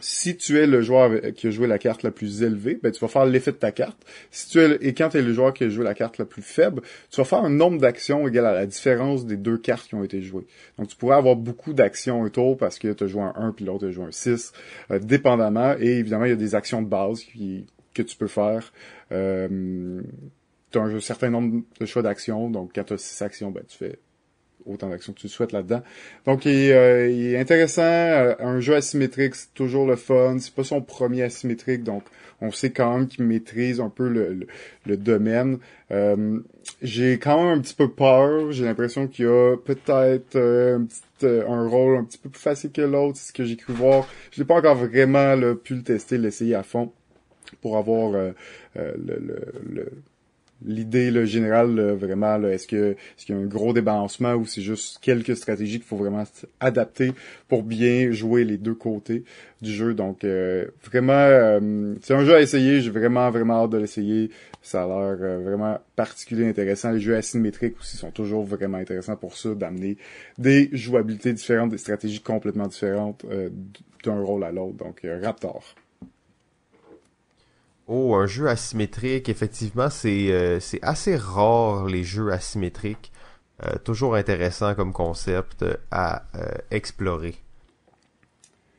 si tu es le joueur qui a joué la carte la plus élevée, ben, tu vas faire l'effet de ta carte. Si tu es, et quand tu es le joueur qui a joué la carte la plus faible, tu vas faire un nombre d'actions égal à la différence des deux cartes qui ont été jouées. Donc, tu pourrais avoir beaucoup d'actions autour parce que tu as joué un 1 puis l'autre a joué un 6, euh, dépendamment. Et évidemment, il y a des actions de base qui, que tu peux faire. Euh, tu as un certain nombre de choix d'actions. Donc, quand tu as 6 actions, ben, tu fais autant d'actions que tu souhaites là-dedans. Donc, il est, euh, il est intéressant. Euh, un jeu asymétrique, c'est toujours le fun. C'est pas son premier asymétrique, donc on sait quand même qu'il maîtrise un peu le, le, domaine. Euh, j'ai quand même un petit peu peur. J'ai l'impression qu'il y a peut-être un, petit, un rôle un petit peu plus facile que l'autre. C'est ce que j'ai cru voir. Je n'ai pas encore vraiment pu le tester, l'essayer à fond pour avoir le, le l'idée le générale vraiment est-ce que est-ce qu'il y a un gros débalancement ou c'est juste quelques stratégies qu'il faut vraiment adapter pour bien jouer les deux côtés du jeu? Donc euh, vraiment euh, c'est un jeu à essayer. J'ai vraiment vraiment hâte de l'essayer. Ça a l'air euh, vraiment particulier intéressant. Les jeux asymétriques aussi sont toujours vraiment intéressants pour ça d'amener des jouabilités différentes des stratégies complètement différentes d'un rôle à l'autre. Donc Raptor Oh, un jeu asymétrique, effectivement, c'est euh, c'est assez rare les jeux asymétriques. Euh, toujours intéressant comme concept à euh, explorer.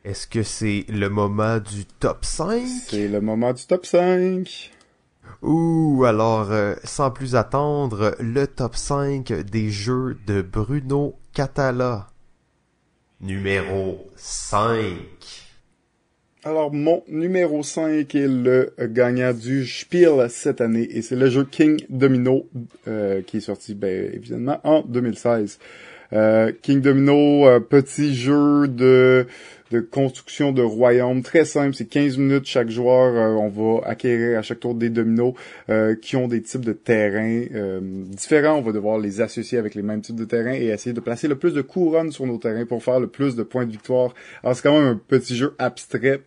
Est-ce que c'est le moment du top 5 C'est le moment du top 5. Ouh, alors sans plus attendre, le top 5 des jeux de Bruno Catala. Numéro 5. Alors, mon numéro 5 est le gagnant du Spiel cette année et c'est le jeu King Domino euh, qui est sorti, ben, évidemment, en 2016. Euh, King Domino, euh, petit jeu de, de construction de royaume très simple. C'est 15 minutes chaque joueur. Euh, on va acquérir à chaque tour des dominos euh, qui ont des types de terrains différents. On va devoir les associer avec les mêmes types de terrains et essayer de placer le plus de couronnes sur nos terrains pour faire le plus de points de victoire. Alors c'est quand même un petit jeu abstrait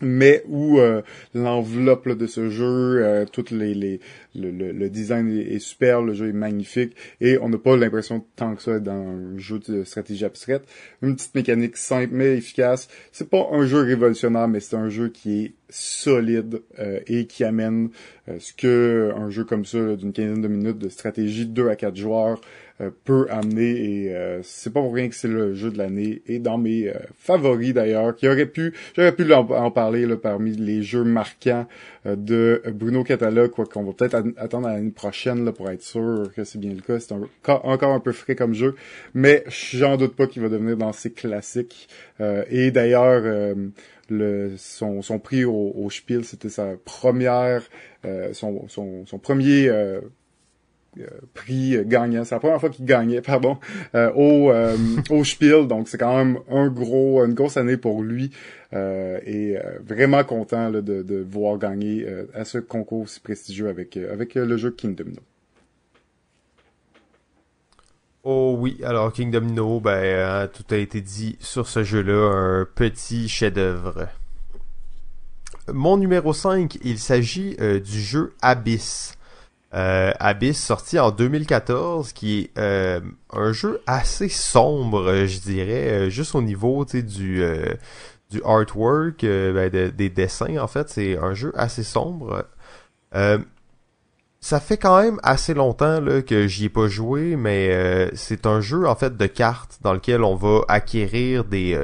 mais où euh, l'enveloppe de ce jeu, euh, toutes les, les le, le, design est, super, le jeu est magnifique et on n'a pas l'impression tant que ça dans un jeu de stratégie abstraite. Une petite mécanique simple mais efficace. C'est pas un jeu révolutionnaire, mais c'est un jeu qui est solide euh, et qui amène ce que un jeu comme ça d'une quinzaine de minutes de stratégie 2 à 4 joueurs euh, peut amener et euh, c'est pas pour rien que c'est le jeu de l'année et dans mes euh, favoris d'ailleurs qui aurait pu j'aurais pu en, parler là, parmi les jeux marquants de Bruno Catala quoi qu'on va peut-être attendre à l'année prochaine là, pour être sûr que c'est bien le cas. C'est encore un peu frais comme jeu mais j'en doute pas qu'il va devenir dans ses classiques. Et d'ailleurs le, son, son prix au, au Spiel, c'était sa première, son, son, son premier euh, prix gagnant. C'est la première fois qu'il gagnait, pardon, euh, au, euh, au Spiel. Donc c'est quand même un gros, une grosse année pour lui. et vraiment content de, de voir gagner à ce concours si prestigieux avec, avec le jeu Kingdom No. Oh oui, alors Kingdom No, ben tout a été dit sur ce jeu-là, un petit chef-d'œuvre. Mon numéro 5, il s'agit du jeu Abyss euh, Abyss sorti en 2014 qui est euh, un jeu assez sombre je dirais euh, juste au niveau du euh, du artwork ben, des dessins en fait. C'est un jeu assez sombre. Ça fait quand même assez longtemps là, que j'y ai pas joué mais c'est un jeu en fait de cartes dans lequel on va acquérir des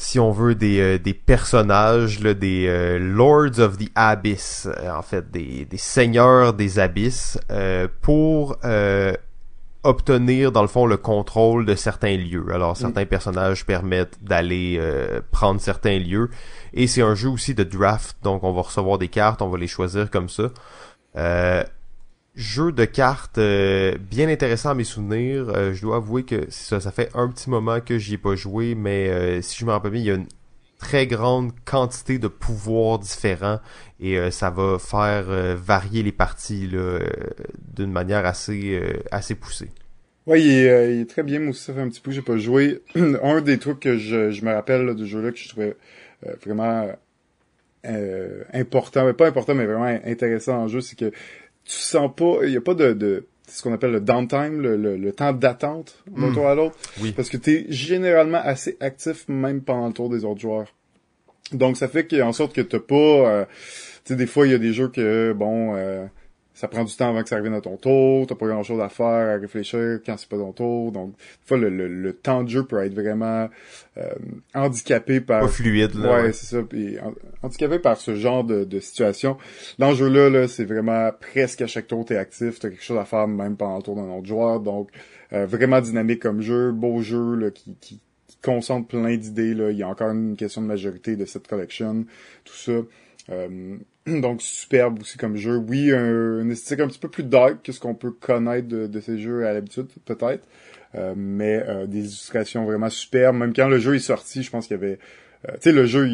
si on veut, des, euh, des personnages, là, des euh, Lords of the Abyss, euh, en fait, des, des seigneurs des abysses, pour obtenir, dans le fond, le contrôle de certains lieux. Alors, certains personnages permettent d'aller prendre certains lieux. Et c'est un jeu aussi de draft, donc on va recevoir des cartes, on va les choisir comme ça jeu de cartes euh, bien intéressant à mes souvenirs. Euh, je dois avouer que ça, ça fait un petit moment que j'y ai pas joué, mais euh, si je me rappelle bien, il y a une très grande quantité de pouvoirs différents et ça va faire varier les parties d'une manière assez assez poussée. Oui, il est, très bien. Moi aussi, ça fait un petit peu que j'ai pas joué. <clears throat> un des trucs que je, je me rappelle du jeu-là que je trouvais vraiment important, pas important, mais vraiment intéressant en jeu, c'est que tu sens pas, il y a pas de, de ce qu'on appelle le downtime, le, le, temps d'attente d'un hmm. tour à l'autre. Oui. Parce que tu es généralement assez actif même pendant le tour des autres joueurs. Donc ça fait qu'en sorte que t'as pas... Euh, tu sais, des fois, il y a des jeux que, bon... Euh, ça prend du temps avant que ça arrive à ton tour, t'as pas grand chose à faire, à réfléchir quand c'est pas ton tour, donc des fois le, le, temps de jeu peut être vraiment euh, handicapé par... Pas fluide, là. Ouais, c'est ça, puis handicapé par ce genre de, de situation. L'enjeu là, là c'est vraiment presque à chaque tour t'es actif, t'as quelque chose à faire même pendant le tour d'un autre joueur, donc euh, vraiment dynamique comme jeu, beau jeu là, qui, qui, concentre plein d'idées, là. il y a encore une question de majorité de cette collection, tout ça. Euh, <clears throat> donc superbe aussi comme jeu. Oui, un, esthétique un petit peu plus dark que ce qu'on peut connaître de, ces jeux à l'habitude, peut-être. Euh, mais euh, des illustrations vraiment superbes. Même quand le jeu est sorti, je pense qu'il y avait... tu sais, le jeu,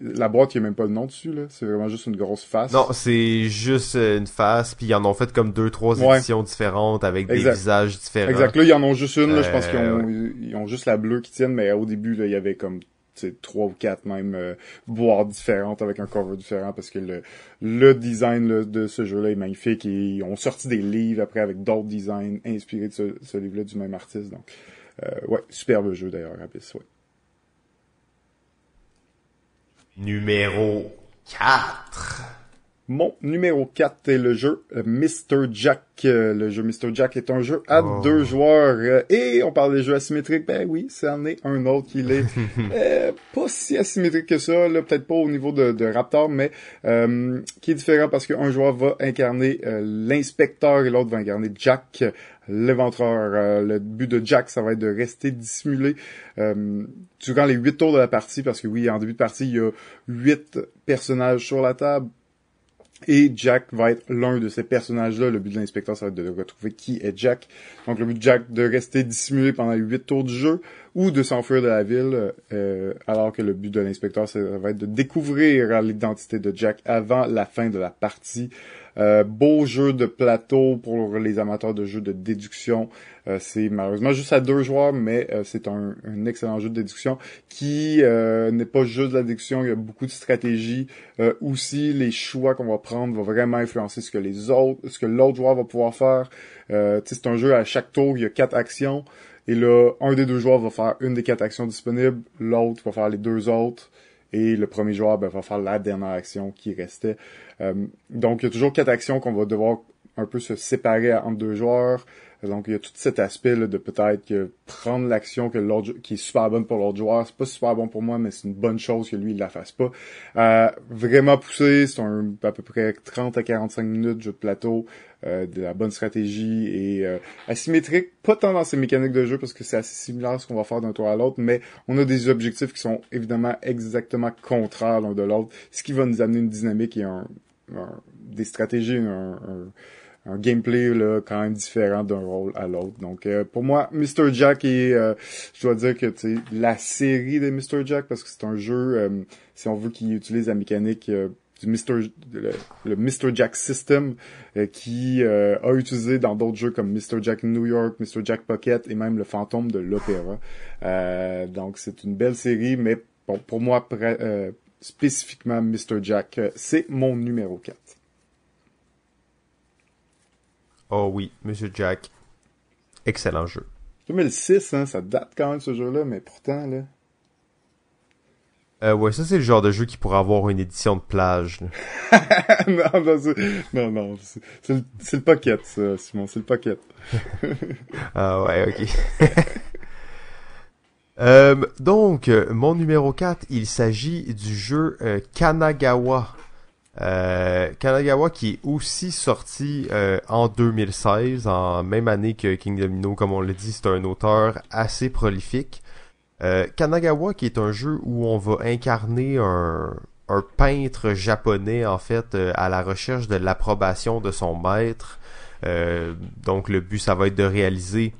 la boîte, il n'y a même pas le nom dessus, là. C'est vraiment juste une grosse face. Non, c'est juste une face, puis ils en ont fait comme deux, trois éditions différentes avec des visages différents. Exact. Là, ils en ont juste une, là. Je pense qu'ils ont, ils ont juste la bleue qui tienne, mais au début, là, il y avait comme trois ou quatre même euh, boîtes différentes avec un cover différent parce que le, le design de ce jeu-là est magnifique et ils ont sorti des livres après avec d'autres designs inspirés de ce, ce livre-là du même artiste. Donc, euh, ouais, superbe jeu d'ailleurs, Abyss, ouais. Numéro 4. Mon numéro 4 est le jeu euh, Mr. Jack. Euh, le jeu Mr. Jack est un jeu à oh. deux joueurs. Euh, et on parle des jeux asymétriques. Ben oui, c'en est un autre qui est <laughs> pas si asymétrique que ça. Peut-être pas au niveau de, de Raptor, mais qui est différent parce qu'un joueur va incarner l'inspecteur et l'autre va incarner Jack l'éventreur. le but de Jack, ça va être de rester dissimulé durant les huit tours de la partie, parce que oui, en début de partie, il y a huit personnages sur la table Et Jack va être l'un de ces personnages-là. Le but de l'inspecteur, ça va être de retrouver qui est Jack. Donc le but de Jack de rester dissimulé pendant huit tours du jeu ou de s'enfuir de la ville, euh, alors que le but de l'inspecteur, ça va être de découvrir l'identité de Jack avant la fin de la partie. Euh, beau jeu de plateau pour les amateurs de jeux de déduction. Euh, c'est malheureusement juste à deux joueurs, mais euh, c'est un, excellent jeu de déduction qui n'est pas juste de la déduction, il y a beaucoup de stratégie. aussi, les choix qu'on va prendre vont vraiment influencer ce que les autres, ce que l'autre joueur va pouvoir faire. c'est un jeu à chaque tour, il y a quatre actions. Et là, un des deux joueurs va faire une des quatre actions disponibles, l'autre va faire les deux autres et le premier joueur ben, va faire la dernière action qui restait. Euh, donc, il y a toujours quatre actions qu'on va devoir un peu se séparer entre deux joueurs. Donc, il y a tout cet aspect de peut-être que prendre l'action que l'autre qui est super bonne pour l'autre joueur, c'est pas super bon pour moi, mais c'est une bonne chose que lui, il la fasse pas. Euh, vraiment poussé, c'est un à peu près 30 à 45 minutes de jeu de plateau, euh, de la bonne stratégie et euh, asymétrique, pas tant dans ses mécaniques de jeu parce que c'est assez similaire à ce qu'on va faire d'un tour à l'autre, mais on a des objectifs qui sont évidemment exactement contraires l'un de l'autre, ce qui va nous amener une dynamique et un, des stratégies, un, un gameplay là, quand même différent d'un rôle à l'autre. Donc euh, pour moi, Mr. Jack est, euh, je dois dire que c'est la série de Mr. Jack parce que c'est un jeu, euh, si on veut, qui utilise la mécanique du Mr. Le, Mr. Jack System qui a utilisé dans d'autres jeux comme Mr. Jack New York, Mr. Jack Pocket et même le fantôme de l'opéra. donc c'est une belle série, mais pour moi, spécifiquement Mr. Jack, c'est mon numéro 4. Oh oui, Monsieur Jack. Excellent jeu. 2006, hein, ça date quand même ce jeu-là, mais pourtant, là... Euh, ouais, ça c'est le genre de jeu qui pourrait avoir une édition de plage. non, <laughs> non, non, c'est le, le pocket, ça, Simon, c'est le pocket. <laughs> ah ouais, ok. <laughs> euh, donc, mon numéro 4, il s'agit du jeu euh, Kanagawa euh, Kanagawa qui est aussi sorti euh, en 2016, en même année que King Domino, comme on l'a dit, c'est un auteur assez prolifique. Euh, Kanagawa qui est un jeu où on va incarner un, un peintre japonais en fait euh, à la recherche de l'approbation de son maître. donc le but ça va être de réaliser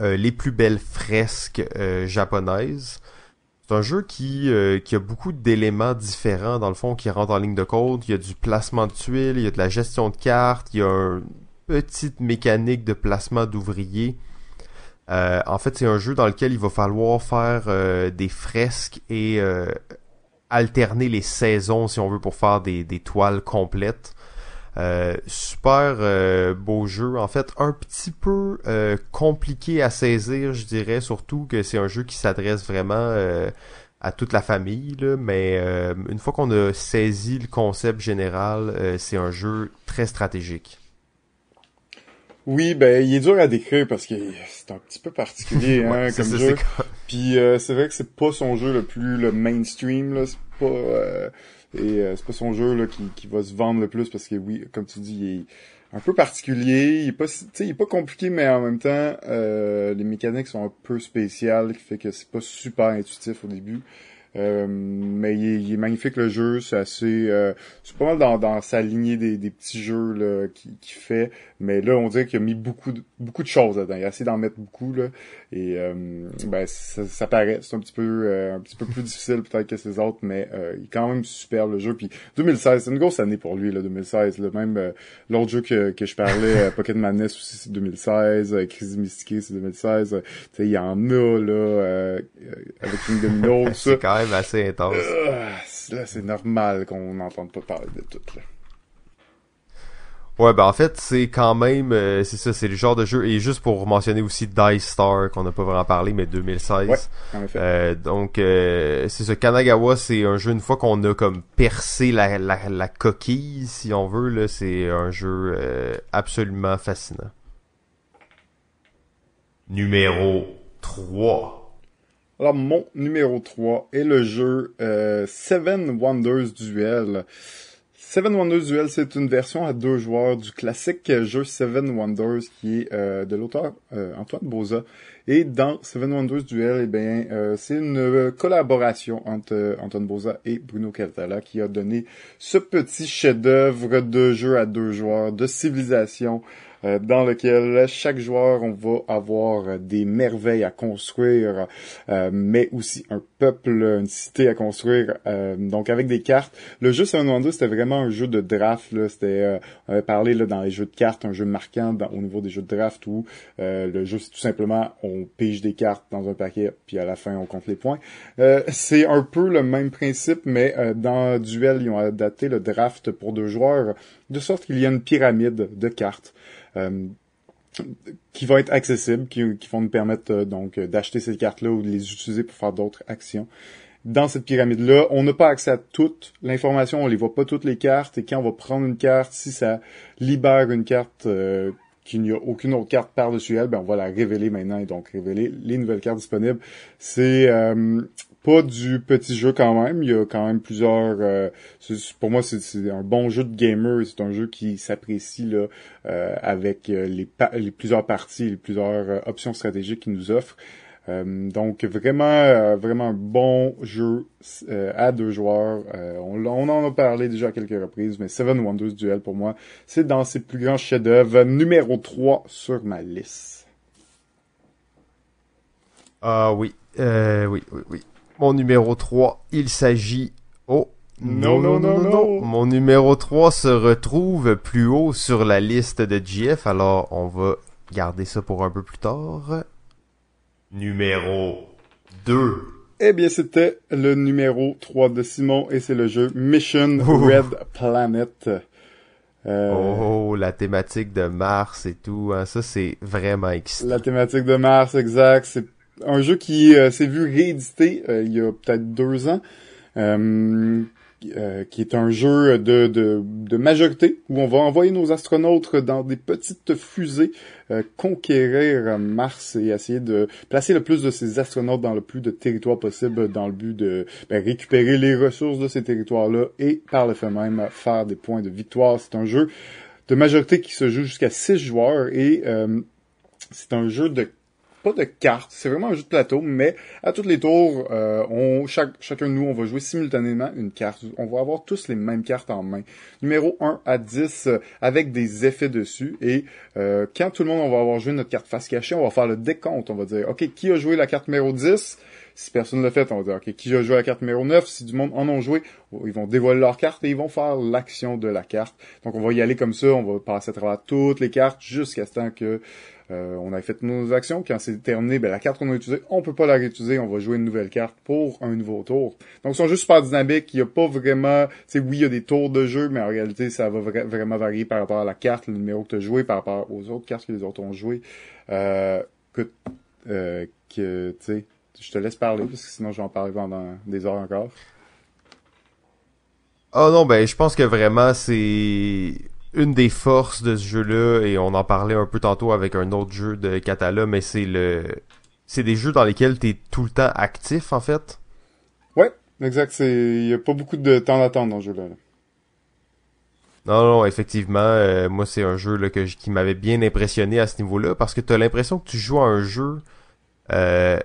les plus belles fresques japonaises. C'est un jeu qui, euh, qui a beaucoup d'éléments différents, dans le fond, qui rentrent en ligne de code. Il y a du placement de tuiles, il y a de la gestion de cartes, il y a une petite mécanique de placement d'ouvriers. Euh, en fait, c'est un jeu dans lequel il va falloir faire euh, des fresques et alterner les saisons, si on veut, pour faire des toiles complètes. Euh, super euh, beau jeu. En fait, un petit peu euh, compliqué à saisir, je dirais, surtout que c'est un jeu qui s'adresse vraiment à toute la famille. Là, mais une fois qu'on a saisi le concept général, c'est un jeu très stratégique. Oui, ben il est dur à décrire parce que c'est un petit peu particulier <laughs> hein, comme jeu. Puis c'est vrai que c'est pas son jeu le plus le mainstream là, c'est pas et euh, c'est pas son jeu là, qui, qui va se vendre le plus parce que oui, comme tu dis, il est un peu particulier. Il est pas, il est pas compliqué, mais en même temps, euh, les mécaniques sont un peu spéciales, qui fait que c'est pas super intuitif au début. Euh, mais il est, magnifique le jeu, c'est assez, euh, c'est pas mal dans, dans sa lignée des, des petits jeux là qu'il qui fait, mais là on dirait qu'il a mis beaucoup de, beaucoup de choses dedans, il a essayé d'en mettre beaucoup là, et euh, ben ça, ça paraît, c'est un petit peu euh, un petit peu plus difficile peut-être que ces autres, mais il est quand même super le jeu. Puis 2016, c'est une grosse année pour lui là, 2016. Là, même l'autre jeu que, que je parlais, Pocket Madness aussi c'est 2016, Crise Mystique c'est 2016. tu sais il y en a là avec une domino <laughs> tout ça assez intense. Euh, là, c'est normal qu'on n'entende pas parler de tout, là. Ouais, ben en fait, c'est quand même, euh, c'est ça, c'est le genre de jeu, et juste pour mentionner aussi Dice Star, qu'on n'a pas vraiment parlé, mais 2016. Ouais, en effet. Euh, donc, c'est ça, Kanagawa, c'est un jeu, une fois qu'on a comme percé la, la, la coquille, si on veut, là, c'est un jeu absolument fascinant. Numéro 3. Alors, mon numéro 3 est le jeu euh, Seven Wonders Duel. Seven Wonders Duel, c'est une version à deux joueurs du classique jeu Seven Wonders qui est euh, de l'auteur euh, Antoine Boza. Et dans Seven Wonders Duel, eh bien, euh, c'est une collaboration entre Antoine Boza et Bruno Catala qui a donné ce petit chef-d'œuvre de jeu à deux joueurs de civilisation euh, dans lequel chaque joueur, on va avoir euh, des merveilles à construire, euh, mais aussi un peuple, une cité à construire, donc avec des cartes. Le jeu Wonders, c'était vraiment un jeu de draft, c'était, on avait parlé là, dans les jeux de cartes, un jeu marquant au niveau des jeux de draft où le jeu, c'est tout simplement, on pige des cartes dans un paquet, puis à la fin, on compte les points. c'est un peu le même principe, mais dans Duel, ils ont adapté le draft pour deux joueurs, de sorte qu'il y a une pyramide de cartes. Euh, qui vont être accessibles, qui, vont nous permettre euh, donc d'acheter ces cartes-là ou de les utiliser pour faire d'autres actions. Dans cette pyramide-là, on n'a pas accès à toute l'information, on les voit pas toutes les cartes, et quand on va prendre une carte, si ça libère une carte euh, qu'il n'y a aucune autre carte par-dessus elle, ben on va la révéler maintenant et donc révéler les nouvelles cartes disponibles. C'est pas du petit jeu quand même. Il y a quand même plusieurs. Euh, pour moi, c'est un bon jeu de gamer. C'est un jeu qui s'apprécie là euh, avec euh, les, les, plusieurs parties, les plusieurs options stratégiques qu'il nous offre. donc vraiment, vraiment un bon jeu à deux joueurs. On, on, en a parlé déjà à quelques reprises, mais Seven Wonders Duel pour moi, c'est dans ses plus grands chefs-d'œuvre. Numéro 3 sur ma liste. Ah oui, oui, oui, oui. Mon numéro 3, il s'agit... Oh, non non, non, non, Mon numéro 3 se retrouve plus haut sur la liste de GF, alors on va garder ça pour un peu plus tard. Numéro 2. Eh bien, c'était le numéro 3 de Simon et c'est le jeu Mission <laughs> Red Planet. Euh, oh, la thématique de Mars et tout, hein, ça c'est vraiment excitant. La thématique de Mars, exact. C'est un jeu qui euh, s'est vu réédité euh, il y a peut-être deux ans, euh, qui est un jeu de, de, de, majorité, où on va envoyer nos astronautes dans des petites fusées, conquérir Mars et essayer de placer le plus de ces astronautes dans le plus de territoires possible dans le but de ben, récupérer les ressources de ces territoires-là et par le fait même faire des points de victoire. C'est un jeu de majorité qui se joue jusqu'à six joueurs et c'est un jeu de pas de cartes, c'est vraiment un jeu de plateau, mais à tous les tours, euh, on, chaque, chacun de nous, on va jouer simultanément une carte. On va avoir tous les mêmes cartes en main. Numéro 1 à 10 euh, avec des effets dessus. Et euh, quand tout le monde on va avoir joué notre carte face cachée, on va faire le décompte. On va dire, OK, qui a joué la carte numéro 10? Si personne ne l'a fait, on va dire, OK, qui a joué la carte numéro 9? Si du monde en ont joué, ils vont dévoiler leur carte et ils vont faire l'action de la carte. Donc, on va y aller comme ça, on va passer à travers toutes les cartes jusqu'à ce temps que euh, on a fait nos actions. Quand c'est terminé, ben, la carte qu'on a utilisée, on peut pas la réutiliser. On va jouer une nouvelle carte pour un nouveau tour. Donc, ils sont juste super dynamiques. Il n'y a pas vraiment... Tu oui, il y a des tours de jeu, mais en réalité, ça va vraiment varier par rapport à la carte, le numéro que tu as joué, par rapport aux autres cartes que les autres ont joué. Euh, euh, que sais, je te laisse parler, parce que sinon, je vais en parler pendant des heures encore. Oh non, ben, je pense que vraiment, c'est une des forces de ce jeu-là, et on en parlait un peu tantôt avec un autre jeu de Catala, mais c'est le, c'est des jeux dans lesquels t'es tout le temps actif, en fait. Ouais, exact. C'est, il y a pas beaucoup de temps d'attente dans ce jeu-là. Non, non, effectivement, euh, moi c'est un jeu là, que, qui m'avait bien impressionné à ce niveau-là, parce que t'as l'impression que tu joues à un jeu euh,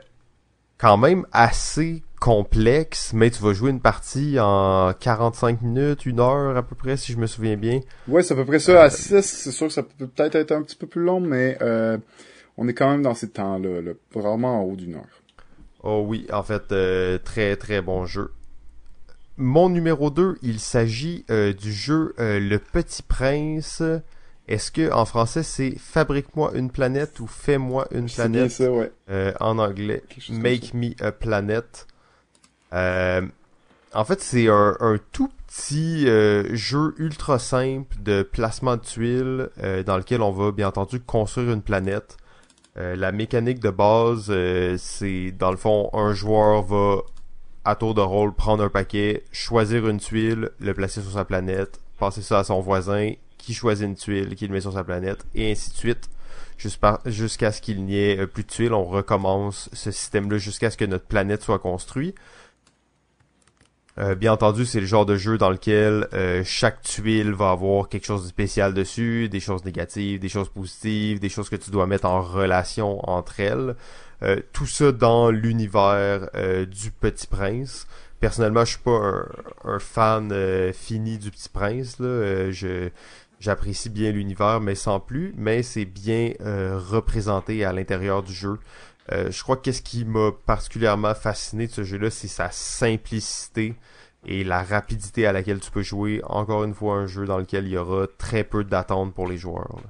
quand même assez complexe, mais tu vas jouer une partie en 45 minutes, une heure à peu près, si je me souviens bien. Ouais, c'est à peu près ça. À 6, c'est sûr que ça peut peut-être être un petit peu plus long, mais euh, on est quand même dans ces temps-là, là, vraiment en haut d'une heure. Oh oui, en fait, euh, très très bon jeu. Mon numéro 2, il s'agit euh, du jeu Le Petit Prince est-ce que en français c'est fabrique-moi une planète ou fais-moi une planète ça, ouais. euh, en anglais Make me a planet. Euh, en fait, c'est un, un, tout petit euh, jeu ultra simple de placement de tuiles euh, dans lequel on va bien entendu construire une planète. la mécanique de base, c'est dans le fond un joueur va à tour de rôle prendre un paquet, choisir une tuile, le placer sur sa planète, passer ça à son voisin qui choisit une tuile, qui le met sur sa planète, et ainsi de suite, jusqu'à ce qu'il n'y ait euh, plus de tuiles. On recommence ce système-là jusqu'à ce que notre planète soit construite. Euh, bien entendu, c'est le genre de jeu dans lequel euh, chaque tuile va avoir quelque chose de spécial dessus, des choses négatives, des choses positives, des choses que tu dois mettre en relation entre elles. Euh, tout ça dans l'univers du Petit Prince. Personnellement, je suis pas un, fan fini du Petit Prince. Là. je j'apprécie bien l'univers, mais sans plus. Mais c'est bien représenté à l'intérieur du jeu. Euh, je crois que qu'est-ce qui m'a particulièrement fasciné de ce jeu-là, c'est sa simplicité et la rapidité à laquelle tu peux jouer. Encore une fois, un jeu dans lequel il y aura très peu d'attente pour les joueurs.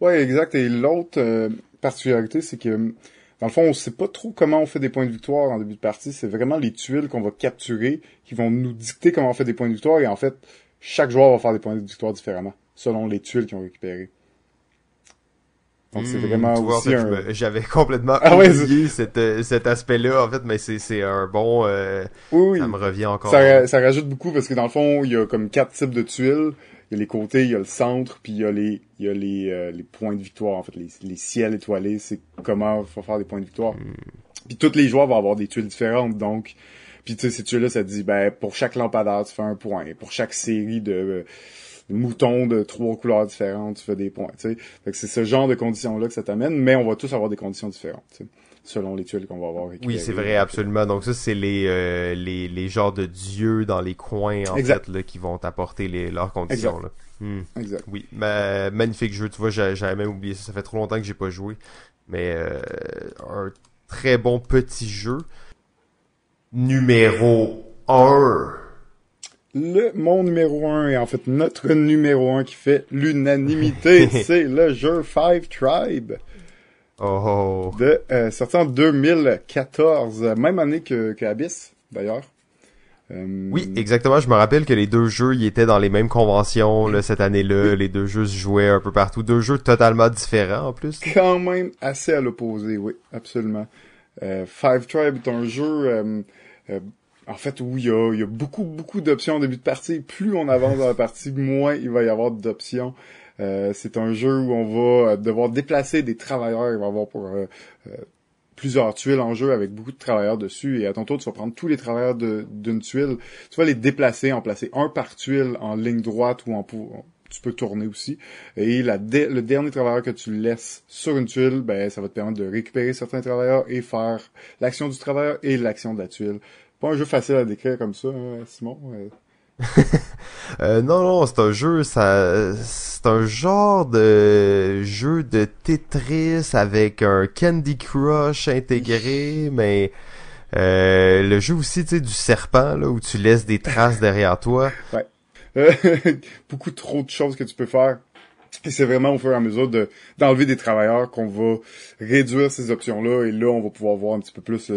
Ouais, exact. Et l'autre euh, particularité, c'est que dans le fond, on sait pas trop comment on fait des points de victoire en début de partie. C'est vraiment les tuiles qu'on va capturer qui vont nous dicter comment on fait des points de victoire. Et en fait, chaque joueur va faire des points de victoire différemment selon les tuiles qu'ils ont récupérées. Donc c'est hmm, vraiment aussi un... J'avais complètement ah, oublié cet, euh, cet aspect-là, en fait, mais c'est un bon... Euh, oui, Ça me revient encore. Ça, ça, rajoute beaucoup, parce que dans le fond, il y a comme quatre types de tuiles. Il y a les côtés, il y a le centre, puis il y a les, il y a les, euh, les points de victoire, en fait, les, les ciels étoilés. C'est comment il faut faire des points de victoire. Hmm. Puis tous les joueurs vont avoir des tuiles différentes, donc... Puis tu sais, ces tuiles-là, ça dit, ben, pour chaque lampadaire, tu fais un point. Pour chaque série de moutons de trois couleurs différentes, tu fais des points, tu sais. c'est ce genre de conditions-là que ça t'amène, mais on va tous avoir des conditions différentes, selon les tuiles qu'on va avoir. Oui, c'est vrai, absolument. Donc ça, c'est les, euh, les, les genres de dieux dans les coins, en fait, là, qui vont apporter les, leurs conditions, là. Hmm. Exact. Oui, magnifique jeu. Tu vois, j'avais même oublié ça. Ça fait trop longtemps que j'ai pas joué. Mais euh, un très bon petit jeu. Numéro 1 le mon numéro un et en fait notre numéro un qui fait l'unanimité, <laughs> c'est le jeu Five Tribe. Oh. De euh, sorti en 2014, même année que, que Abyss d'ailleurs. Euh, oui, exactement. Je me rappelle que les deux jeux ils étaient dans les mêmes conventions là, cette année-là. Les deux jeux se jouaient un peu partout. Deux jeux totalement différents en plus. Quand même assez à l'opposé, oui, absolument. Euh, Five Tribe est un jeu euh, euh en fait, oui, il y a, beaucoup, beaucoup d'options au début de partie. Plus on avance dans la partie, moins il va y avoir d'options. Euh, c'est un jeu où on va euh, devoir déplacer des travailleurs. Il va y avoir pour euh, plusieurs tuiles en jeu avec beaucoup de travailleurs dessus. Et à ton tour, tu vas prendre tous les travailleurs d'une tuile. Tu vas les déplacer, en placer un par tuile en ligne droite ou en tu peux tourner aussi. Et la le dernier travailleur que tu laisses sur une tuile, ben ça va te permettre de récupérer certains travailleurs et faire l'action du travailleur et l'action de la tuile pas un jeu facile à décrire comme ça, hein, Simon. euh, <laughs> non, non, c'est un jeu, ça, c'est un genre de jeu de Tetris avec un Candy Crush intégré, <laughs> mais euh, le jeu aussi, tu sais, du serpent là où tu laisses des traces derrière toi. Ouais. <laughs> beaucoup trop de choses que tu peux faire. Et c'est vraiment au fur et à mesure de d'enlever des travailleurs qu'on va réduire ces options-là et là on va pouvoir voir un petit peu plus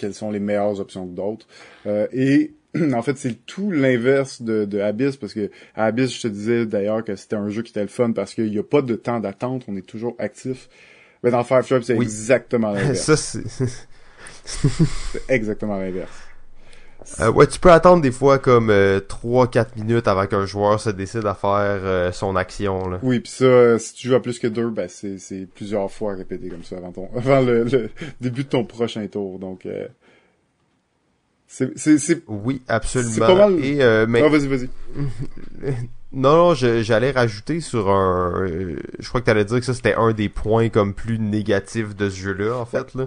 quelles sont les meilleures options que d'autres. Euh, et <clears throat> en fait, c'est tout l'inverse de, de, Abyss, parce que à Abyss, je te disais d'ailleurs que c'était un jeu qui était le fun parce qu'il n'y a pas de temps d'attente, on est toujours actif. Mais dans Five <laughs> <laughs> c'est exactement l'inverse. Ça, c'est... c'est exactement l'inverse. Euh, ouais, tu peux attendre des fois comme euh, 3-4 minutes avant qu'un joueur se décide à faire euh, son action. Là. Oui, puis ça, euh, si tu joues à plus que deux, ben c'est, c'est plusieurs fois répété comme ça avant ton <laughs> avant le, début de ton prochain tour. Donc euh, c'est, c'est, c'est oui, absolument. C'est pas mal. Et, euh, mais... Ah, vas-y, vas-y. <laughs> non, non, j'allais rajouter sur un. Je crois que t'allais dire que ça c'était un des points comme plus négatifs de ce jeu-là, en fait là.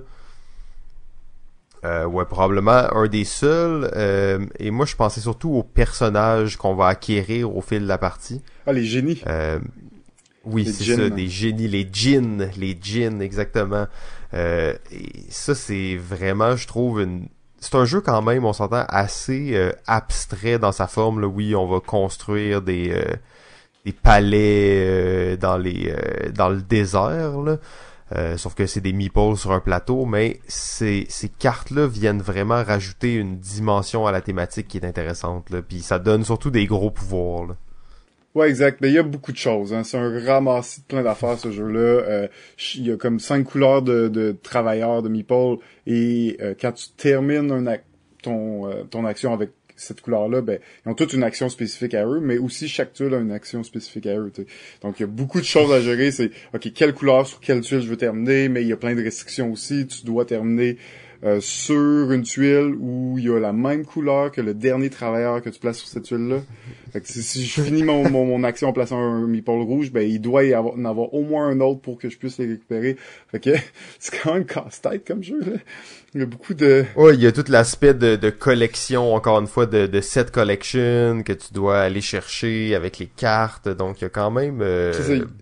Euh, ouais, probablement un des seuls. Euh, et moi, je pensais surtout aux personnages qu'on va acquérir au fil de la partie. Ah, les génies. Euh, oui, c'est ça, des génies, les djinns, les djinns, exactement. Euh, et ça, c'est vraiment, je trouve, une... c'est un jeu quand même, on s'entend, assez euh, abstrait dans sa forme. Là. Oui, on va construire des, euh, des palais dans les dans le désert. Là. Euh, sauf que c'est des meeples sur un plateau, mais ces, ces cartes-là viennent vraiment rajouter une dimension à la thématique qui est intéressante. Là. Puis ça donne surtout des gros pouvoirs. Là. Ouais, exact. Mais il y a beaucoup de choses. Hein. C'est un ramassis de plein d'affaires, ce jeu-là. Euh, il y a comme cinq couleurs de, de travailleurs de meeple. Et euh, quand tu termines un ton, ton action avec cette couleur-là, ben, ils ont toute une action spécifique à eux, mais aussi chaque tuile a une action spécifique à eux. Donc, il y a beaucoup de choses à gérer. C'est, OK, quelle couleur sur quelle tuile je veux terminer, mais il y a plein de restrictions aussi. Tu dois terminer euh, sur une tuile où il y a la même couleur que le dernier travailleur que tu places sur cette tuile-là. Si je finis mon, mon, action en plaçant un meeple rouge, ben il doit y avoir, en avoir au moins un autre pour que je puisse les récupérer. Fait <laughs> c'est quand même casse-tête comme jeu. Là. Il y a beaucoup de... Ouais, il y a tout l'aspect de, de, collection, encore une fois, de, de set collection que tu dois aller chercher avec les cartes. Donc, il y a quand même euh,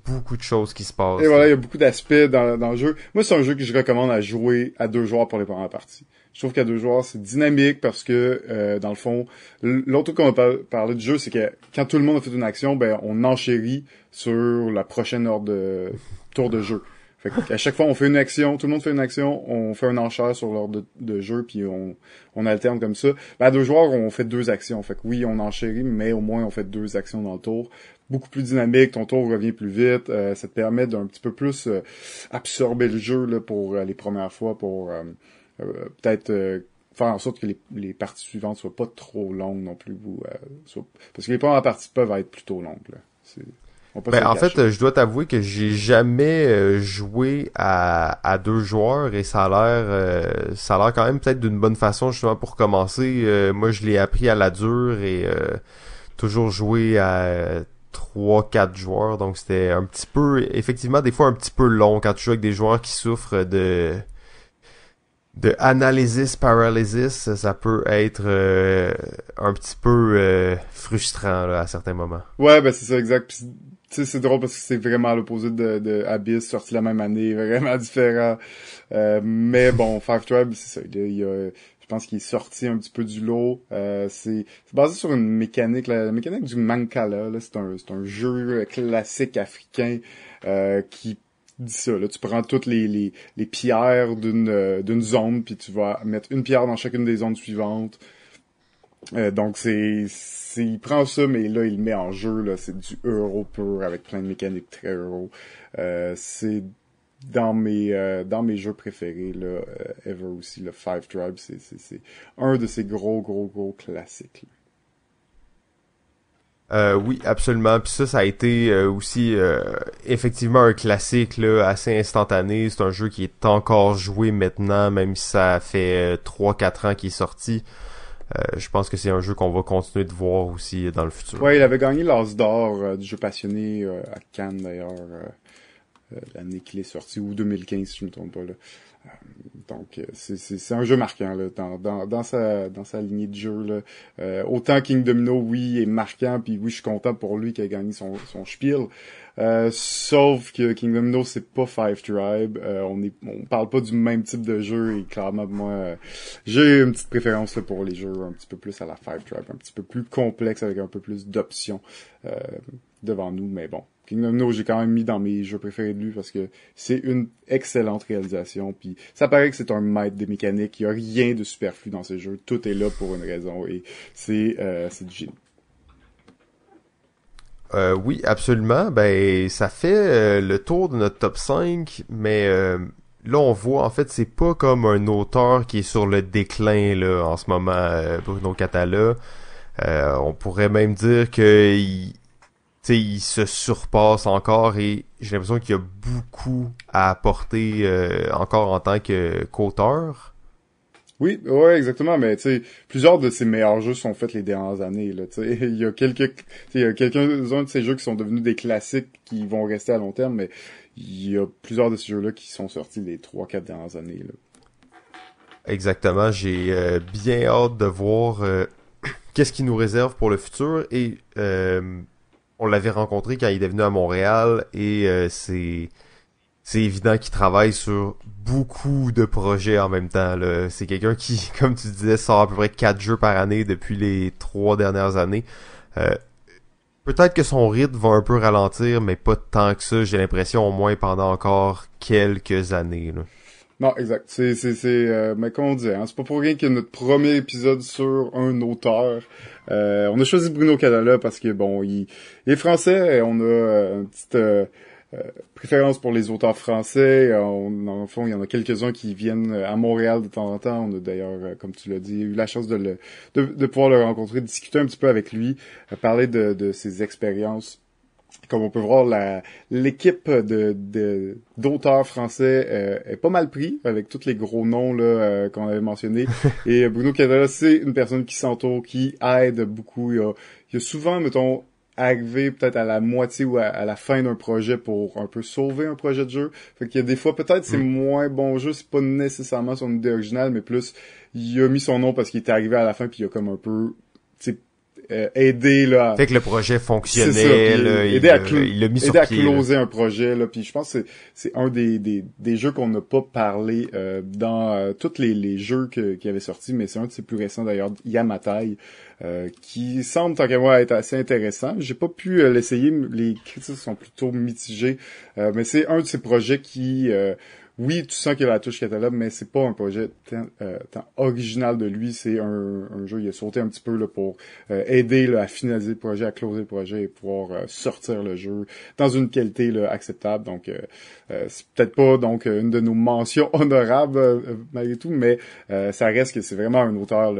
beaucoup de choses qui se passent. Et voilà, il y a beaucoup d'aspects dans, dans le jeu. Moi, c'est un jeu que je recommande à jouer à deux joueurs pour les premières parties. Je trouve qu'à deux joueurs, c'est dynamique parce que, euh, dans le fond, l'autre truc qu'on va parler du jeu, c'est que quand tout le monde a fait une action, ben, on enchérit sur la prochaine heure de tour de jeu. Fait qu'à chaque fois, on fait une action, tout le monde fait une action, on fait un enchère sur l'ordre de, jeu, puis on, on alterne comme ça. Ben, à deux joueurs, on fait deux actions. Fait que oui, on enchérit, mais au moins, on fait deux actions dans le tour. Beaucoup plus dynamique, ton tour revient plus vite. Euh, ça te permet d'un petit peu plus euh, absorber le jeu là, pour euh, les premières fois, pour peut-être faire en sorte que les, les, parties suivantes soient pas trop longues non plus. Vous, parce que les premières parties peuvent être plutôt longues. Là. Ben, en fait, je dois t'avouer que j'ai jamais euh, joué à, à deux joueurs et ça a l'air euh, ça a l'air quand même peut-être d'une bonne façon justement pour commencer. Euh, moi, je l'ai appris à la dure et toujours joué à trois quatre joueurs donc c'était un petit peu effectivement des fois un petit peu long quand tu joues avec des joueurs qui souffrent de de analysis paralysis ça peut être un petit peu frustrant là, à certains moments ouais ben c'est ça exact sais, c'est drôle parce que c'est vraiment l'opposé de, de Abyss, sorti la même année, <laughs> vraiment différent. Euh, mais bon, <laughs> Five Tribes, c'est ça. Il y a, je pense qu'il est sorti un petit peu du lot. Euh, c'est basé sur une mécanique, la, mécanique du Mancala. C'est un, c'est un jeu classique africain euh, qui Là, tu prends toutes les, les, les pierres d'une euh, d'une zone, puis tu vas mettre une pierre dans chacune des zones suivantes. Euh, donc c'est il prend ça, mais là, il le met en jeu, là, c'est du euro pur avec plein de mécaniques très euro. Euh, c'est dans mes euh, dans mes jeux préférés là euh, ever aussi le Five Tribes c'est c'est un de ces gros gros gros classiques euh, oui, absolument. Puis ça, ça a été aussi effectivement un classique là, assez instantané. C'est un jeu qui est encore joué maintenant, même si ça fait 3-4 ans qu'il est sorti. Euh, je pense que c'est un jeu qu'on va continuer de voir aussi dans le futur. Ouais, il avait gagné l'As d'or euh, du jeu passionné euh, à Cannes d'ailleurs l'année qu'il est sorti ou 2015 si je me trompe pas là. Donc c'est un jeu marquant là, dans, dans, dans sa dans sa lignée de jeu là. Euh, autant King Domino oui est marquant puis oui je suis content pour lui qui a gagné son son spiel euh, sauf que Kingdom No c'est pas Five Tribe. Euh, on est, on parle pas du même type de jeu et clairement moi euh, j'ai une petite préférence pour les jeux un petit peu plus à la Five Tribe, un petit peu plus complexe avec un peu plus d'options devant nous. Mais bon, Kingdom No j'ai quand même mis dans mes jeux préférés de lui parce que c'est une excellente réalisation. Puis ça paraît que c'est un maître des mécaniques. Il y a rien de superflu dans ces jeux. Tout est là pour une raison et c'est c'est du génie. Euh, oui, absolument. Ben, ça fait euh, le tour de notre top 5, mais euh, là, on voit, en fait, c'est pas comme un auteur qui est sur le déclin, là, en ce moment, euh, Bruno Catala. on pourrait même dire que il, il se surpasse encore et j'ai l'impression qu'il y a beaucoup à apporter encore en tant que qu'auteur. Oui, ouais, exactement. Mais tu sais, plusieurs de ces meilleurs jeux sont faits les dernières années. Là, <laughs> il y a quelques, il y a quelques-uns de ces jeux qui sont devenus des classiques qui vont rester à long terme, mais il y a plusieurs de ces jeux-là qui sont sortis les trois, quatre dernières années. Là. Exactement. J'ai euh, bien hâte de voir euh, <clears throat> qu'est-ce qui nous réserve pour le futur et euh, on l'avait rencontré quand il est venu à Montréal et c'est c'est évident qu'il travaille sur beaucoup de projets en même temps. C'est quelqu'un qui, <laughs> comme tu disais, sort à peu près quatre jeux par année depuis les trois dernières années. Euh, peut-être que son rythme va un peu ralentir, mais pas tant que ça. J'ai l'impression au moins pendant encore quelques années. Non, exact. C'est, c'est, c'est, euh, mais comme on disait, hein, c'est pas pour rien que notre premier épisode sur un auteur. Euh, on a choisi Bruno Cadala parce que bon, il, est français. On a euh, une petite euh, préférence pour les auteurs français. On, en fond, il y en a quelques-uns qui viennent à Montréal de temps en temps. On a d'ailleurs, comme tu l'as dit, eu la chance de, pouvoir le rencontrer, discuter un petit peu avec lui, parler de ses expériences comme on peut voir, l'équipe de, d'auteurs français euh, est pas mal pris avec tous les gros noms là euh, qu'on avait mentionnés. <laughs> Et Bruno Cadella, c'est une personne qui s'entoure, qui aide beaucoup. Il y a, il y a souvent, mettons, arrivé peut-être à la moitié ou à, la fin d'un projet pour un peu sauver un projet de jeu. Fait qu'il y a des fois peut-être c'est mm. moins bon jeu, c'est pas nécessairement son idée originale, mais plus il a mis son nom parce qu'il était arrivé à la fin puis il a comme un peu euh, aider là. Fait que le projet fonctionnait, là, aider à, il, mis aider à closer un projet là. Puis je pense que c'est un des, des, des jeux qu'on n'a pas parlé euh, dans euh, tous les, les jeux que, qui avaient sorti, mais c'est un de ses plus récents d'ailleurs, Yamatai, euh, qui semble tant qu'à moi être assez intéressant. J'ai pas pu l'essayer, les critiques sont plutôt mitigées, mais c'est un de ces projets qui oui, tu sens qu'il a la touche catalogue, mais c'est pas un projet euh, original de lui. C'est un, un, jeu, il a sauté un petit peu là, pour euh, aider là, à finaliser le projet, à closer le projet et pouvoir euh, sortir le jeu dans une qualité là, acceptable. Donc, c'est peut-être pas donc une de nos mentions <laughs> honorables malgré tout, mais ça reste que c'est vraiment un auteur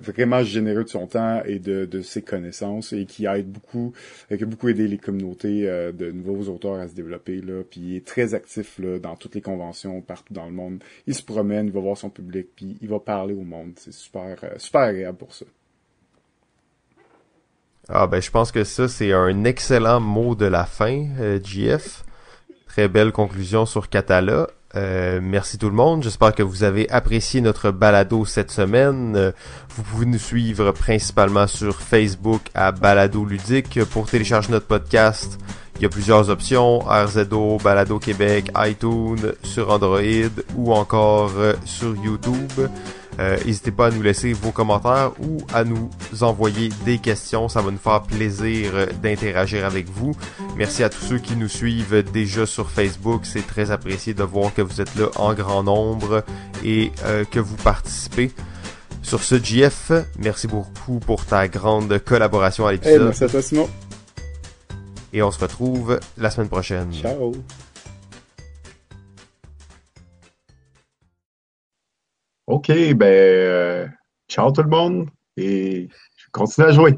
vraiment généreux de son temps et de, de ses connaissances et qui aide beaucoup, qui a beaucoup aidé les communautés de nouveaux auteurs à se développer. Là, puis il est très actif là, dans toutes les conventions partout dans le monde. Il se promène, il va voir son public, puis il va parler au monde. C'est super, euh, super agréable pour ça. Ah ben je pense que ça c'est un excellent mot de la fin, euh, GF. Très belle conclusion sur Catala. Euh, merci tout le monde. J'espère que vous avez apprécié notre balado cette semaine. vous pouvez nous suivre principalement sur Facebook à Balado Ludique pour télécharger notre podcast il y a plusieurs options, RZO, Balado Québec, iTunes, sur Android ou encore euh, sur YouTube. Euh, n'hésitez pas à nous laisser vos commentaires ou à nous envoyer des questions. Ça va nous faire plaisir euh, d'interagir avec vous. Merci à tous ceux qui nous suivent déjà sur Facebook. C'est très apprécié de voir que vous êtes là en grand nombre et que vous participez. Sur ce, JF, merci beaucoup pour ta grande collaboration à l'épisode. merci à toi, Simon. Et on se retrouve la semaine prochaine. Ciao. OK, ben, euh, ciao tout le monde et je continue à jouer.